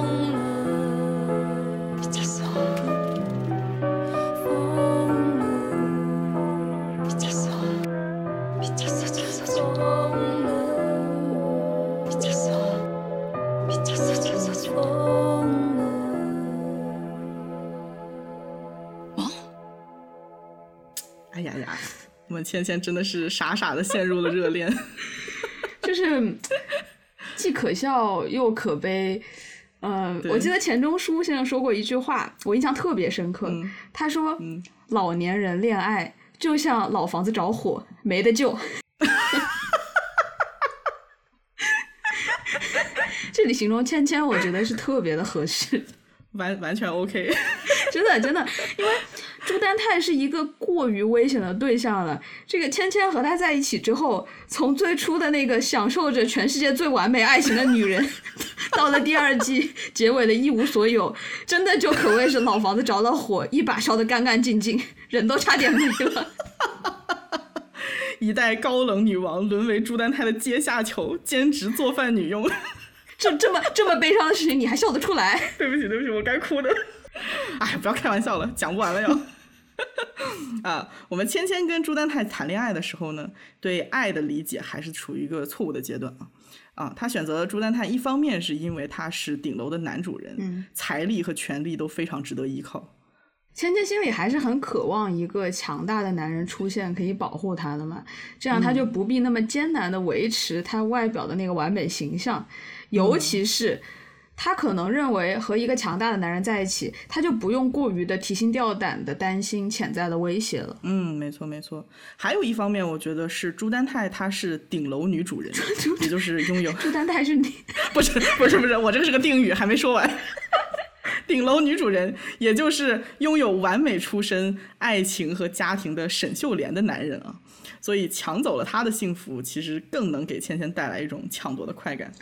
我们芊芊真的是傻傻的陷入了热恋，<laughs> 就是既可笑又可悲。嗯，我记得钱钟书先生说过一句话，我印象特别深刻。他说：“老年人恋爱就像老房子着火，没得救。<laughs> ”这里形容芊芊，我觉得是特别的合适，完完全 OK。<laughs> 真的真的，因为朱丹泰是一个过于危险的对象了。这个芊芊和他在一起之后，从最初的那个享受着全世界最完美爱情的女人，<laughs> 到了第二季结尾的一无所有，真的就可谓是老房子着了火，一把烧得干干净净，人都差点没了。<laughs> 一代高冷女王沦为朱丹泰的阶下囚，兼职做饭女佣。<laughs> 这这么这么悲伤的事情，你还笑得出来？对不起，对不起，我该哭的。哎，不要开玩笑了，讲不完了要。<laughs> 啊，我们芊芊跟朱丹泰谈恋爱的时候呢，对爱的理解还是处于一个错误的阶段啊。啊，他选择朱丹泰，一方面是因为他是顶楼的男主人，嗯，财力和权力都非常值得依靠。芊芊心里还是很渴望一个强大的男人出现，可以保护她的嘛，这样她就不必那么艰难的维持她外表的那个完美形象，尤其是。他可能认为和一个强大的男人在一起，他就不用过于的提心吊胆的担心潜在的威胁了。嗯，没错没错。还有一方面，我觉得是朱丹泰她是顶楼女主人，也就是拥有朱丹泰是你 <laughs> 不是不是不是，我这个是个定语，还没说完。<laughs> 顶楼女主人，也就是拥有完美出身、爱情和家庭的沈秀莲的男人啊，所以抢走了她的幸福，其实更能给芊芊带来一种抢夺的快感。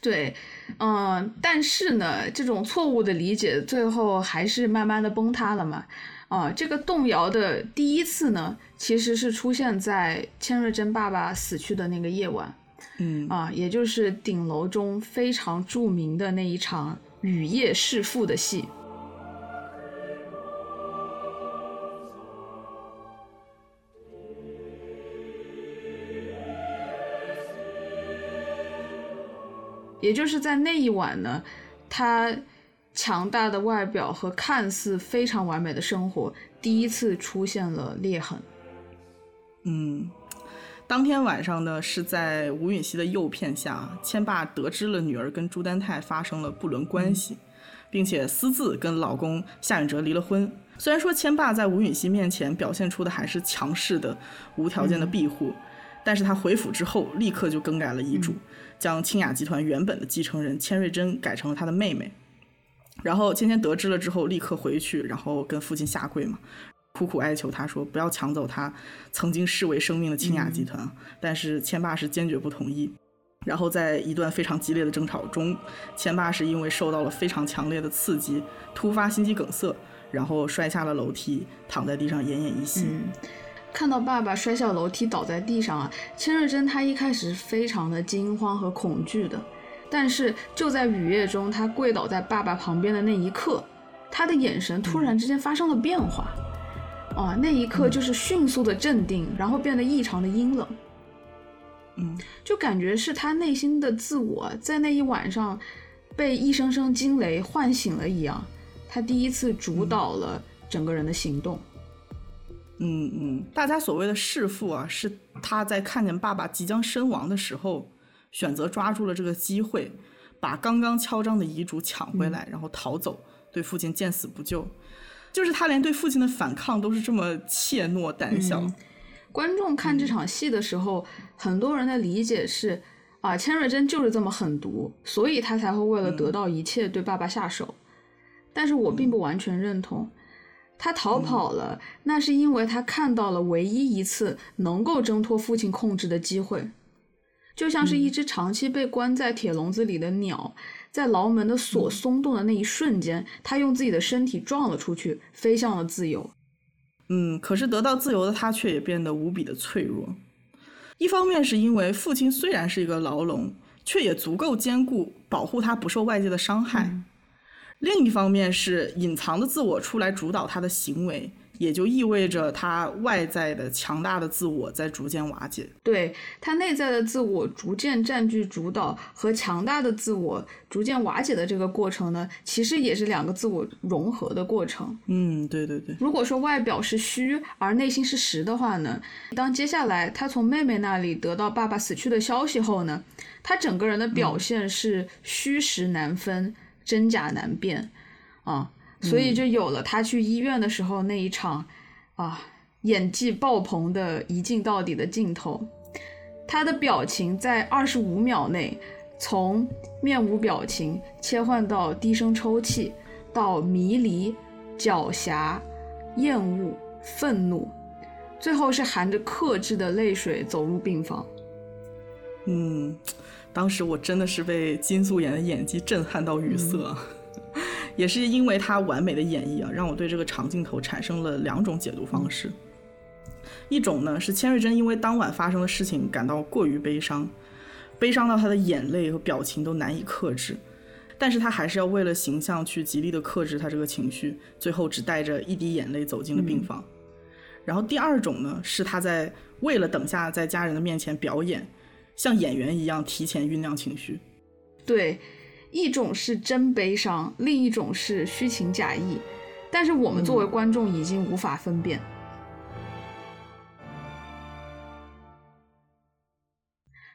对，嗯，但是呢，这种错误的理解最后还是慢慢的崩塌了嘛。啊，这个动摇的第一次呢，其实是出现在千瑞珍爸爸死去的那个夜晚，嗯，啊，也就是顶楼中非常著名的那一场雨夜弑父的戏。也就是在那一晚呢，他强大的外表和看似非常完美的生活，第一次出现了裂痕。嗯，当天晚上呢，是在吴允熙的诱骗下，千爸得知了女儿跟朱丹泰发生了不伦关系，并且私自跟老公夏允哲离了婚。虽然说千爸在吴允熙面前表现出的还是强势的、无条件的庇护，但是他回府之后立刻就更改了遗嘱，将清雅集团原本的继承人千瑞珍改成了他的妹妹。然后芊芊得知了之后，立刻回去，然后跟父亲下跪嘛。苦苦哀求他说不要抢走他曾经视为生命的清雅集团，但是千爸是坚决不同意。然后在一段非常激烈的争吵中，千爸是因为受到了非常强烈的刺激，突发心肌梗塞，然后摔下了楼梯，躺在地上奄奄一息。看到爸爸摔下楼梯倒在地上啊，千瑞珍她一开始是非常的惊慌和恐惧的，但是就在雨夜中，她跪倒在爸爸旁边的那一刻，她的眼神突然之间发生了变化。啊，那一刻就是迅速的镇定，然后变得异常的阴冷。嗯，就感觉是他内心的自我在那一晚上被一声声惊雷唤醒了一样，他第一次主导了整个人的行动。嗯嗯嗯，大家所谓的弑父啊，是他在看见爸爸即将身亡的时候，选择抓住了这个机会，把刚刚敲章的遗嘱抢回来，然后逃走，对父亲见死不救。就是他连对父亲的反抗都是这么怯懦胆小。观众看这场戏的时候，很多人的理解是啊，千瑞珍就是这么狠毒，所以他才会为了得到一切对爸爸下手。但是我并不完全认同，他逃跑了，那是因为他看到了唯一一次能够挣脱父亲控制的机会，就像是一只长期被关在铁笼子里的鸟。在牢门的锁松动的那一瞬间，他用自己的身体撞了出去，飞向了自由。嗯，可是得到自由的他却也变得无比的脆弱。一方面是因为父亲虽然是一个牢笼，却也足够坚固，保护他不受外界的伤害；另一方面是隐藏的自我出来主导他的行为。也就意味着他外在的强大的自我在逐渐瓦解，对他内在的自我逐渐占据主导和强大的自我逐渐瓦解的这个过程呢，其实也是两个自我融合的过程。嗯，对对对。如果说外表是虚而内心是实的话呢，当接下来他从妹妹那里得到爸爸死去的消息后呢，他整个人的表现是虚实难分、真假难辨啊。所以就有了他去医院的时候那一场，啊，演技爆棚的一镜到底的镜头。他的表情在二十五秒内，从面无表情切换到低声抽泣，到迷离、狡黠、厌恶、愤怒，最后是含着克制的泪水走入病房。嗯，当时我真的是被金素妍的演技震撼到语塞。<laughs> 也是因为她完美的演绎啊，让我对这个长镜头产生了两种解读方式。一种呢是千瑞珍因为当晚发生的事情感到过于悲伤，悲伤到她的眼泪和表情都难以克制，但是他还是要为了形象去极力的克制他这个情绪，最后只带着一滴眼泪走进了病房。然后第二种呢是他在为了等下在家人的面前表演，像演员一样提前酝酿情绪。对。一种是真悲伤，另一种是虚情假意，但是我们作为观众已经无法分辨。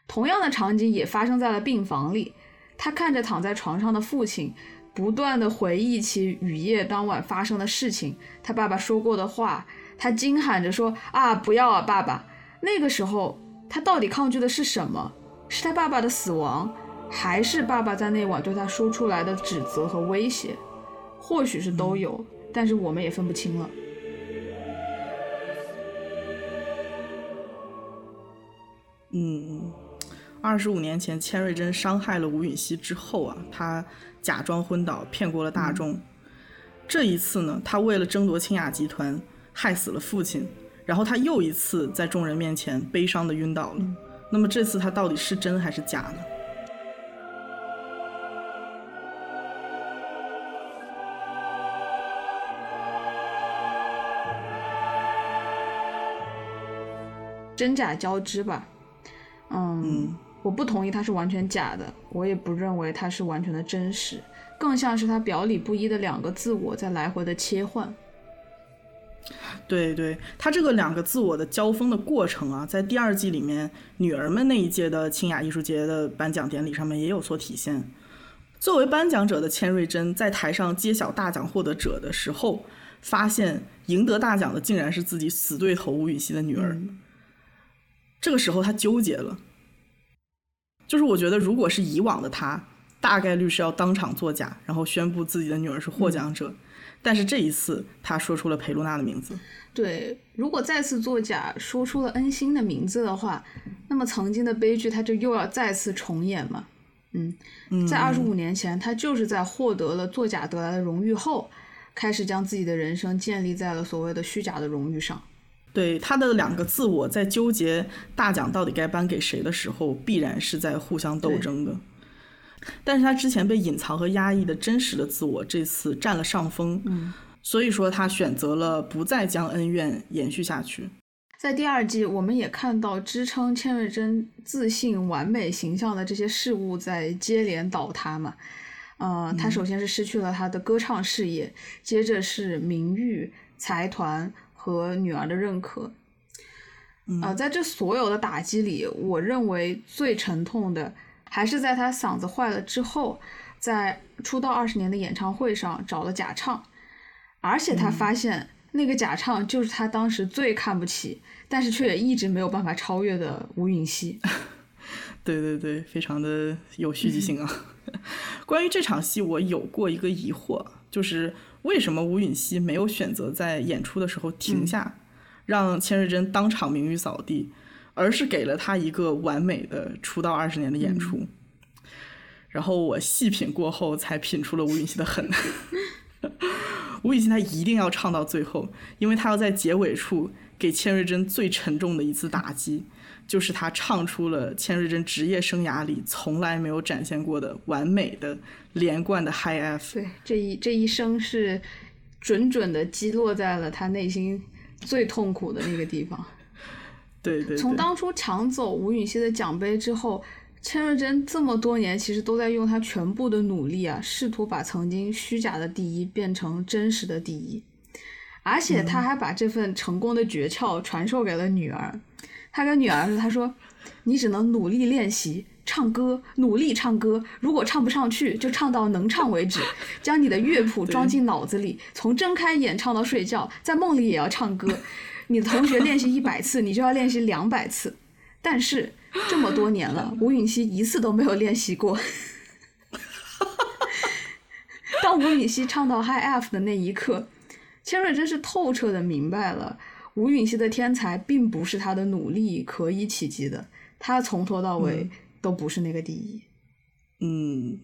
同样的场景也发生在了病房里，他看着躺在床上的父亲，不断的回忆起雨夜当晚发生的事情，他爸爸说过的话，他惊喊着说：“啊，不要啊，爸爸！”那个时候，他到底抗拒的是什么？是他爸爸的死亡？还是爸爸在那晚对他说出来的指责和威胁，或许是都有，但是我们也分不清了。嗯，二十五年前，千瑞珍伤害了吴允熙之后啊，他假装昏倒，骗过了大众。这一次呢，他为了争夺清雅集团，害死了父亲，然后他又一次在众人面前悲伤的晕倒了。那么这次他到底是真还是假呢？真假交织吧，嗯，我不同意它是完全假的，我也不认为它是完全的真实，更像是他表里不一的两个自我在来回的切换。对对，他这个两个自我的交锋的过程啊，在第二季里面，女儿们那一届的清雅艺术节的颁奖典礼上面也有所体现。作为颁奖者的千瑞珍，在台上揭晓大奖获得者的时候，发现赢得大奖的竟然是自己死对头吴雨熙的女儿。这个时候，他纠结了。就是我觉得，如果是以往的他，大概率是要当场作假，然后宣布自己的女儿是获奖者。但是这一次，他说出了裴露娜的名字。对，如果再次作假，说出了恩星的名字的话，那么曾经的悲剧他就又要再次重演嘛？嗯，在二十五年前，他就是在获得了作假得来的荣誉后，开始将自己的人生建立在了所谓的虚假的荣誉上。对他的两个自我在纠结大奖到底该颁给谁的时候，必然是在互相斗争的。但是他之前被隐藏和压抑的真实的自我，这次占了上风。嗯，所以说他选择了不再将恩怨延续下去。在第二季，我们也看到支撑千瑞珍自信完美形象的这些事物在接连倒塌嘛。呃，他首先是失去了他的歌唱事业，接着是名誉、财团和女儿的认可。啊，在这所有的打击里，我认为最沉痛的。还是在他嗓子坏了之后，在出道二十年的演唱会上找了假唱，而且他发现那个假唱就是他当时最看不起，但是却也一直没有办法超越的吴允熙。<laughs> 对对对，非常的有 <laughs> 戏剧性啊！<laughs> 关于这场戏，我有过一个疑惑，就是为什么吴允熙没有选择在演出的时候停下，让千瑞珍当场名誉扫地？而是给了他一个完美的出道二十年的演出，然后我细品过后才品出了吴允熙的狠。<laughs> 吴允熙他一定要唱到最后，因为他要在结尾处给千瑞珍最沉重的一次打击，就是他唱出了千瑞珍职业生涯里从来没有展现过的完美的连贯的 High F。对，这一这一生是准准的击落在了他内心最痛苦的那个地方。对对，从当初抢走吴允熙的奖杯之后，千瑞珍这么多年其实都在用她全部的努力啊，试图把曾经虚假的第一变成真实的第一，而且他还把这份成功的诀窍传授给了女儿。他跟女儿说：“他说，你只能努力练习唱歌，努力唱歌，如果唱不上去，就唱到能唱为止。<laughs> 将你的乐谱装进脑子里，从睁开眼唱到睡觉，在梦里也要唱歌。”你的同学练习一百次，你就要练习两百次。但是这么多年了，吴允熙一次都没有练习过。<laughs> 当吴允熙唱到 High F 的那一刻，千瑞真是透彻的明白了，吴允熙的天才并不是他的努力可以企及的，他从头到尾都不是那个第一。嗯，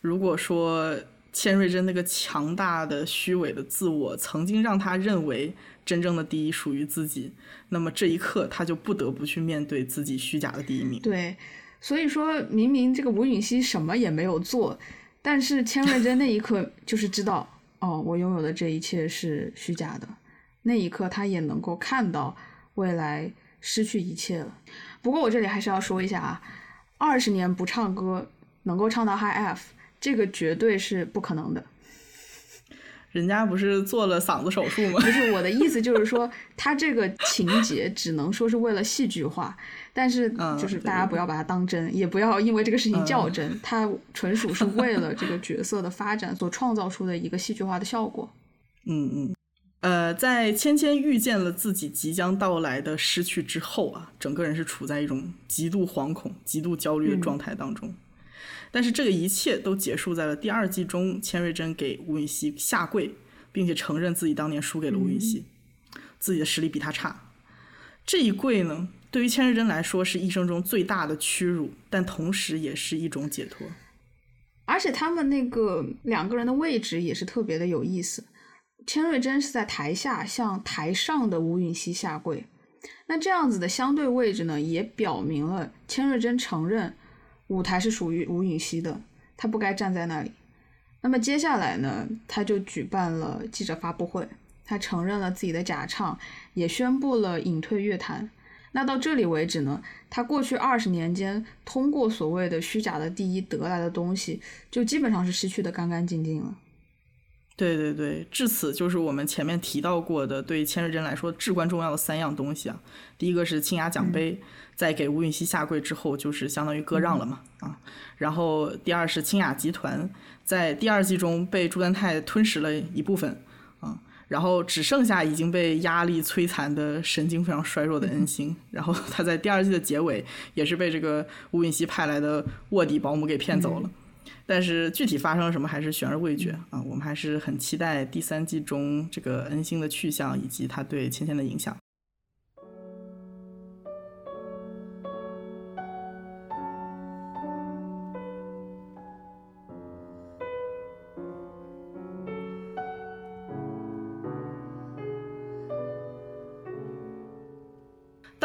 如果说千瑞珍那个强大的虚伪的自我，曾经让他认为。真正的第一属于自己，那么这一刻他就不得不去面对自己虚假的第一名。对，所以说明明这个吴允熙什么也没有做，但是千瑞珍那一刻就是知道，哦，我拥有的这一切是虚假的。那一刻他也能够看到未来失去一切了。不过我这里还是要说一下啊，二十年不唱歌能够唱到 High F，这个绝对是不可能的。人家不是做了嗓子手术吗？<laughs> 不是我的意思，就是说他这个情节只能说是为了戏剧化，但是就是大家不要把它当真，也不要因为这个事情较真，它纯属是为了这个角色的发展所创造出的一个戏剧化的效果。嗯嗯，呃，在芊芊遇见了自己即将到来的失去之后啊，整个人是处在一种极度惶恐、极度焦虑的状态当中。但是这个一切都结束在了第二季中，千瑞珍给吴允熙下跪，并且承认自己当年输给了吴允熙，自己的实力比他差。这一跪呢，对于千瑞珍来说是一生中最大的屈辱，但同时也是一种解脱。而且他们那个两个人的位置也是特别的有意思，千瑞珍是在台下向台上的吴允熙下跪，那这样子的相对位置呢，也表明了千瑞珍承认。舞台是属于吴允熙的，他不该站在那里。那么接下来呢，他就举办了记者发布会，他承认了自己的假唱，也宣布了隐退乐坛。那到这里为止呢，他过去二十年间通过所谓的虚假的第一得来的东西，就基本上是失去的干干净净了。对对对，至此就是我们前面提到过的，对千瑞珍来说至关重要的三样东西啊。第一个是清雅奖杯，在给吴允熙下跪之后，就是相当于割让了嘛啊。然后第二是清雅集团，在第二季中被朱丹泰吞食了一部分啊，然后只剩下已经被压力摧残的神经非常衰弱的恩星。然后他在第二季的结尾也是被这个吴允熙派来的卧底保姆给骗走了。但是具体发生了什么还是悬而未决啊！我们还是很期待第三季中这个恩星的去向以及他对芊芊的影响。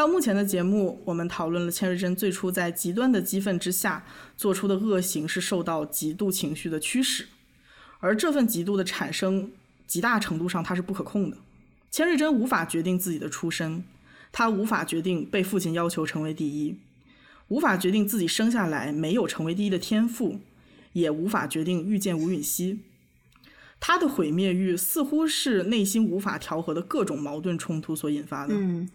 到目前的节目，我们讨论了千瑞珍最初在极端的激愤之下做出的恶行是受到极度情绪的驱使，而这份极度的产生，极大程度上它是不可控的。千瑞珍无法决定自己的出身，他无法决定被父亲要求成为第一，无法决定自己生下来没有成为第一的天赋，也无法决定遇见吴允熙。他的毁灭欲似乎是内心无法调和的各种矛盾冲突所引发的。嗯。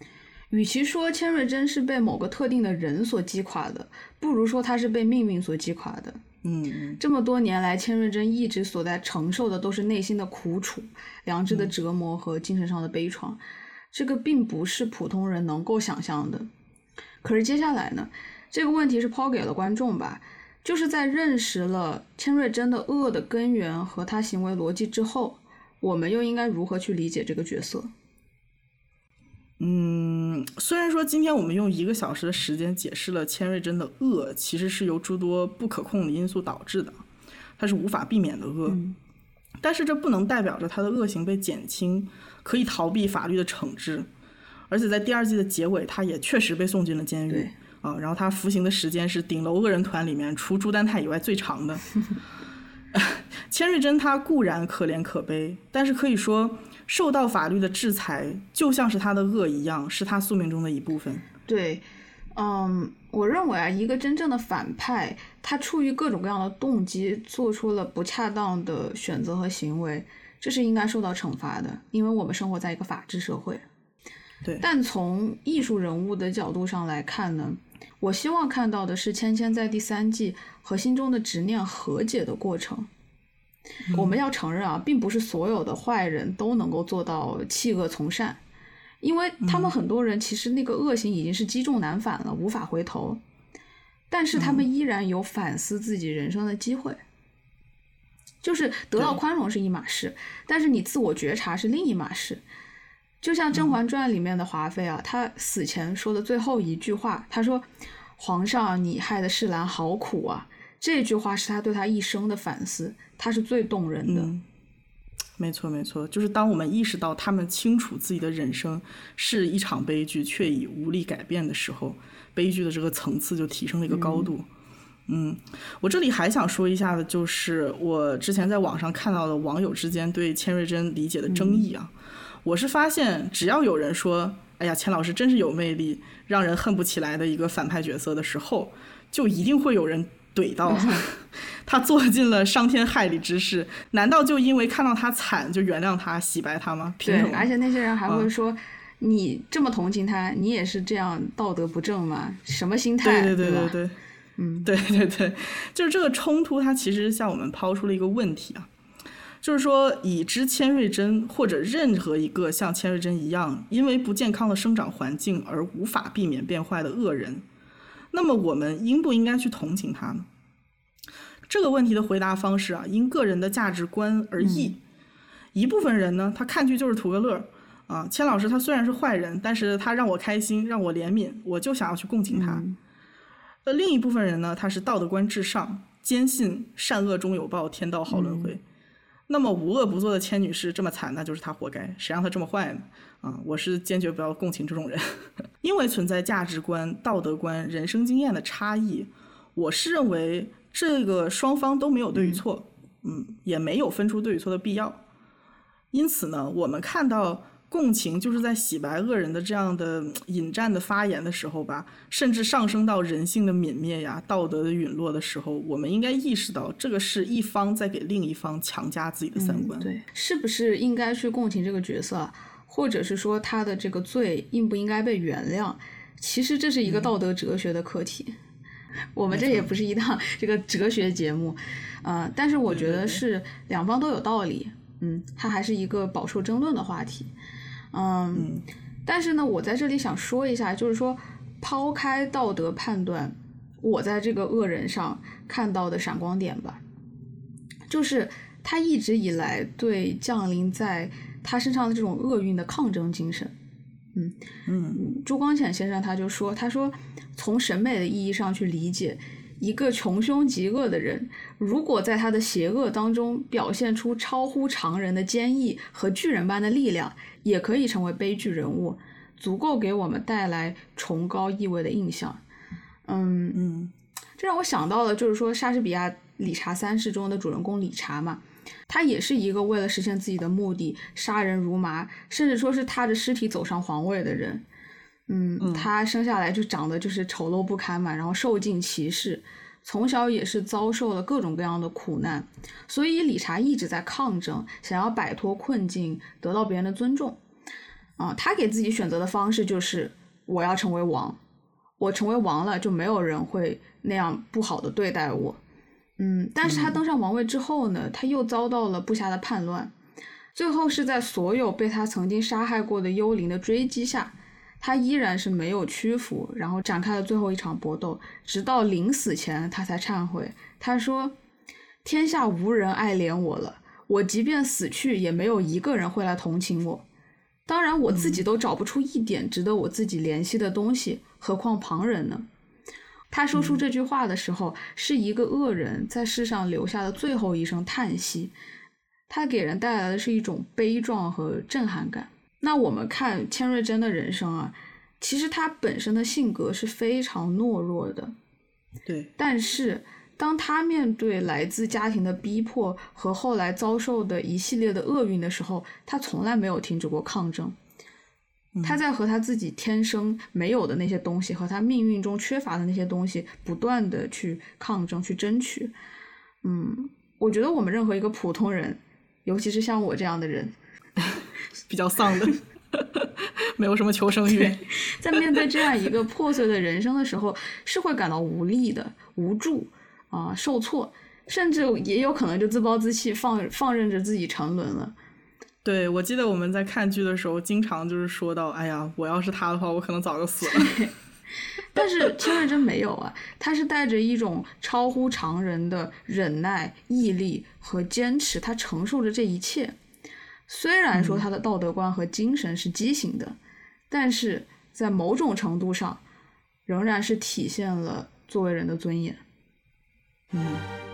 与其说千瑞珍是被某个特定的人所击垮的，不如说他是被命运所击垮的。嗯，这么多年来，千瑞珍一直所在承受的都是内心的苦楚、良知的折磨和精神上的悲怆，这个并不是普通人能够想象的。可是接下来呢？这个问题是抛给了观众吧，就是在认识了千瑞珍的恶的根源和他行为逻辑之后，我们又应该如何去理解这个角色？嗯，虽然说今天我们用一个小时的时间解释了千瑞珍的恶，其实是由诸多不可控的因素导致的，它是无法避免的恶，但是这不能代表着他的恶行被减轻，可以逃避法律的惩治，而且在第二季的结尾，他也确实被送进了监狱啊，然后他服刑的时间是顶楼恶人团里面除朱丹泰以外最长的。<laughs> 千瑞珍他固然可怜可悲，但是可以说。受到法律的制裁，就像是他的恶一样，是他宿命中的一部分。对，嗯，我认为啊，一个真正的反派，他出于各种各样的动机，做出了不恰当的选择和行为，这是应该受到惩罚的，因为我们生活在一个法治社会。对。但从艺术人物的角度上来看呢，我希望看到的是芊芊在第三季和心中的执念和解的过程。我们要承认啊，并不是所有的坏人都能够做到弃恶从善，因为他们很多人其实那个恶行已经是积重难返了，无法回头，但是他们依然有反思自己人生的机会。就是得到宽容是一码事，但是你自我觉察是另一码事。就像《甄嬛传》里面的华妃啊，她死前说的最后一句话，她说：“皇上，你害的世兰好苦啊。”这句话是他对他一生的反思，他是最动人的。没错，没错，就是当我们意识到他们清楚自己的人生是一场悲剧，却已无力改变的时候，悲剧的这个层次就提升了一个高度。嗯，我这里还想说一下的，就是我之前在网上看到的网友之间对千瑞珍理解的争议啊。我是发现，只要有人说“哎呀，钱老师真是有魅力，让人恨不起来的一个反派角色”的时候，就一定会有人。怼到 <laughs> 他做尽了伤天害理之事，难道就因为看到他惨就原谅他、洗白他吗？凭什么，而且那些人还会说：“你这么同情他，你也是这样道德不正吗？什么心态？”对对对对对，嗯，对对对，就是这个冲突，它其实向我们抛出了一个问题啊，就是说，已知千瑞珍或者任何一个像千瑞珍一样，因为不健康的生长环境而无法避免变坏的恶人。那么我们应不应该去同情他呢？这个问题的回答方式啊，因个人的价值观而异。一部分人呢，他看剧就是图个乐儿啊。千老师他虽然是坏人，但是他让我开心，让我怜悯，我就想要去共情他。那另一部分人呢，他是道德观至上，坚信善恶终有报，天道好轮回。那么无恶不作的千女士这么惨，那就是她活该，谁让她这么坏呢？啊，我是坚决不要共情这种人，<laughs> 因为存在价值观、道德观、人生经验的差异，我是认为这个双方都没有对与错，嗯，也没有分出对与错的必要。因此呢，我们看到共情就是在洗白恶人的这样的引战的发言的时候吧，甚至上升到人性的泯灭呀、道德的陨落的时候，我们应该意识到，这个是一方在给另一方强加自己的三观。对，是不是应该去共情这个角色，或者是说他的这个罪应不应该被原谅？其实这是一个道德哲学的课题。<laughs> 我们这也不是一档这个哲学节目，呃，但是我觉得是两方都有道理。嗯，它还是一个饱受争论的话题。嗯，但是呢，我在这里想说一下，就是说，抛开道德判断，我在这个恶人上看到的闪光点吧，就是他一直以来对降临在他身上的这种厄运的抗争精神。嗯嗯，朱光潜先生他就说，他说从审美的意义上去理解。一个穷凶极恶的人，如果在他的邪恶当中表现出超乎常人的坚毅和巨人般的力量，也可以成为悲剧人物，足够给我们带来崇高意味的印象。嗯嗯，这让我想到了，就是说莎士比亚《理查三世》中的主人公理查嘛，他也是一个为了实现自己的目的，杀人如麻，甚至说是踏着尸体走上皇位的人。嗯，他生下来就长得就是丑陋不堪嘛，然后受尽歧视，从小也是遭受了各种各样的苦难，所以理查一直在抗争，想要摆脱困境，得到别人的尊重。啊，他给自己选择的方式就是我要成为王，我成为王了，就没有人会那样不好的对待我。嗯，但是他登上王位之后呢，他又遭到了部下的叛乱，最后是在所有被他曾经杀害过的幽灵的追击下。他依然是没有屈服，然后展开了最后一场搏斗，直到临死前，他才忏悔。他说：“天下无人爱怜我了，我即便死去，也没有一个人会来同情我。当然，我自己都找不出一点值得我自己怜惜的东西，何况旁人呢？”他说出这句话的时候，是一个恶人在世上留下的最后一声叹息，他给人带来的是一种悲壮和震撼感。那我们看千瑞珍的人生啊，其实她本身的性格是非常懦弱的，对。但是当她面对来自家庭的逼迫和后来遭受的一系列的厄运的时候，她从来没有停止过抗争。他在和他自己天生没有的那些东西，和他命运中缺乏的那些东西，不断的去抗争、去争取。嗯，我觉得我们任何一个普通人，尤其是像我这样的人。比较丧的，<laughs> 没有什么求生欲，在面对这样一个破碎的人生的时候，是会感到无力的、无助啊、受挫，甚至也有可能就自暴自弃，放放任着自己沉沦了。对，我记得我们在看剧的时候，经常就是说到：“哎呀，我要是他的话，我可能早就死了。”但是千瑞珍没有啊，他是带着一种超乎常人的忍耐、毅力和坚持，他承受着这一切。虽然说他的道德观和精神是畸形的，但是在某种程度上，仍然是体现了作为人的尊严。嗯。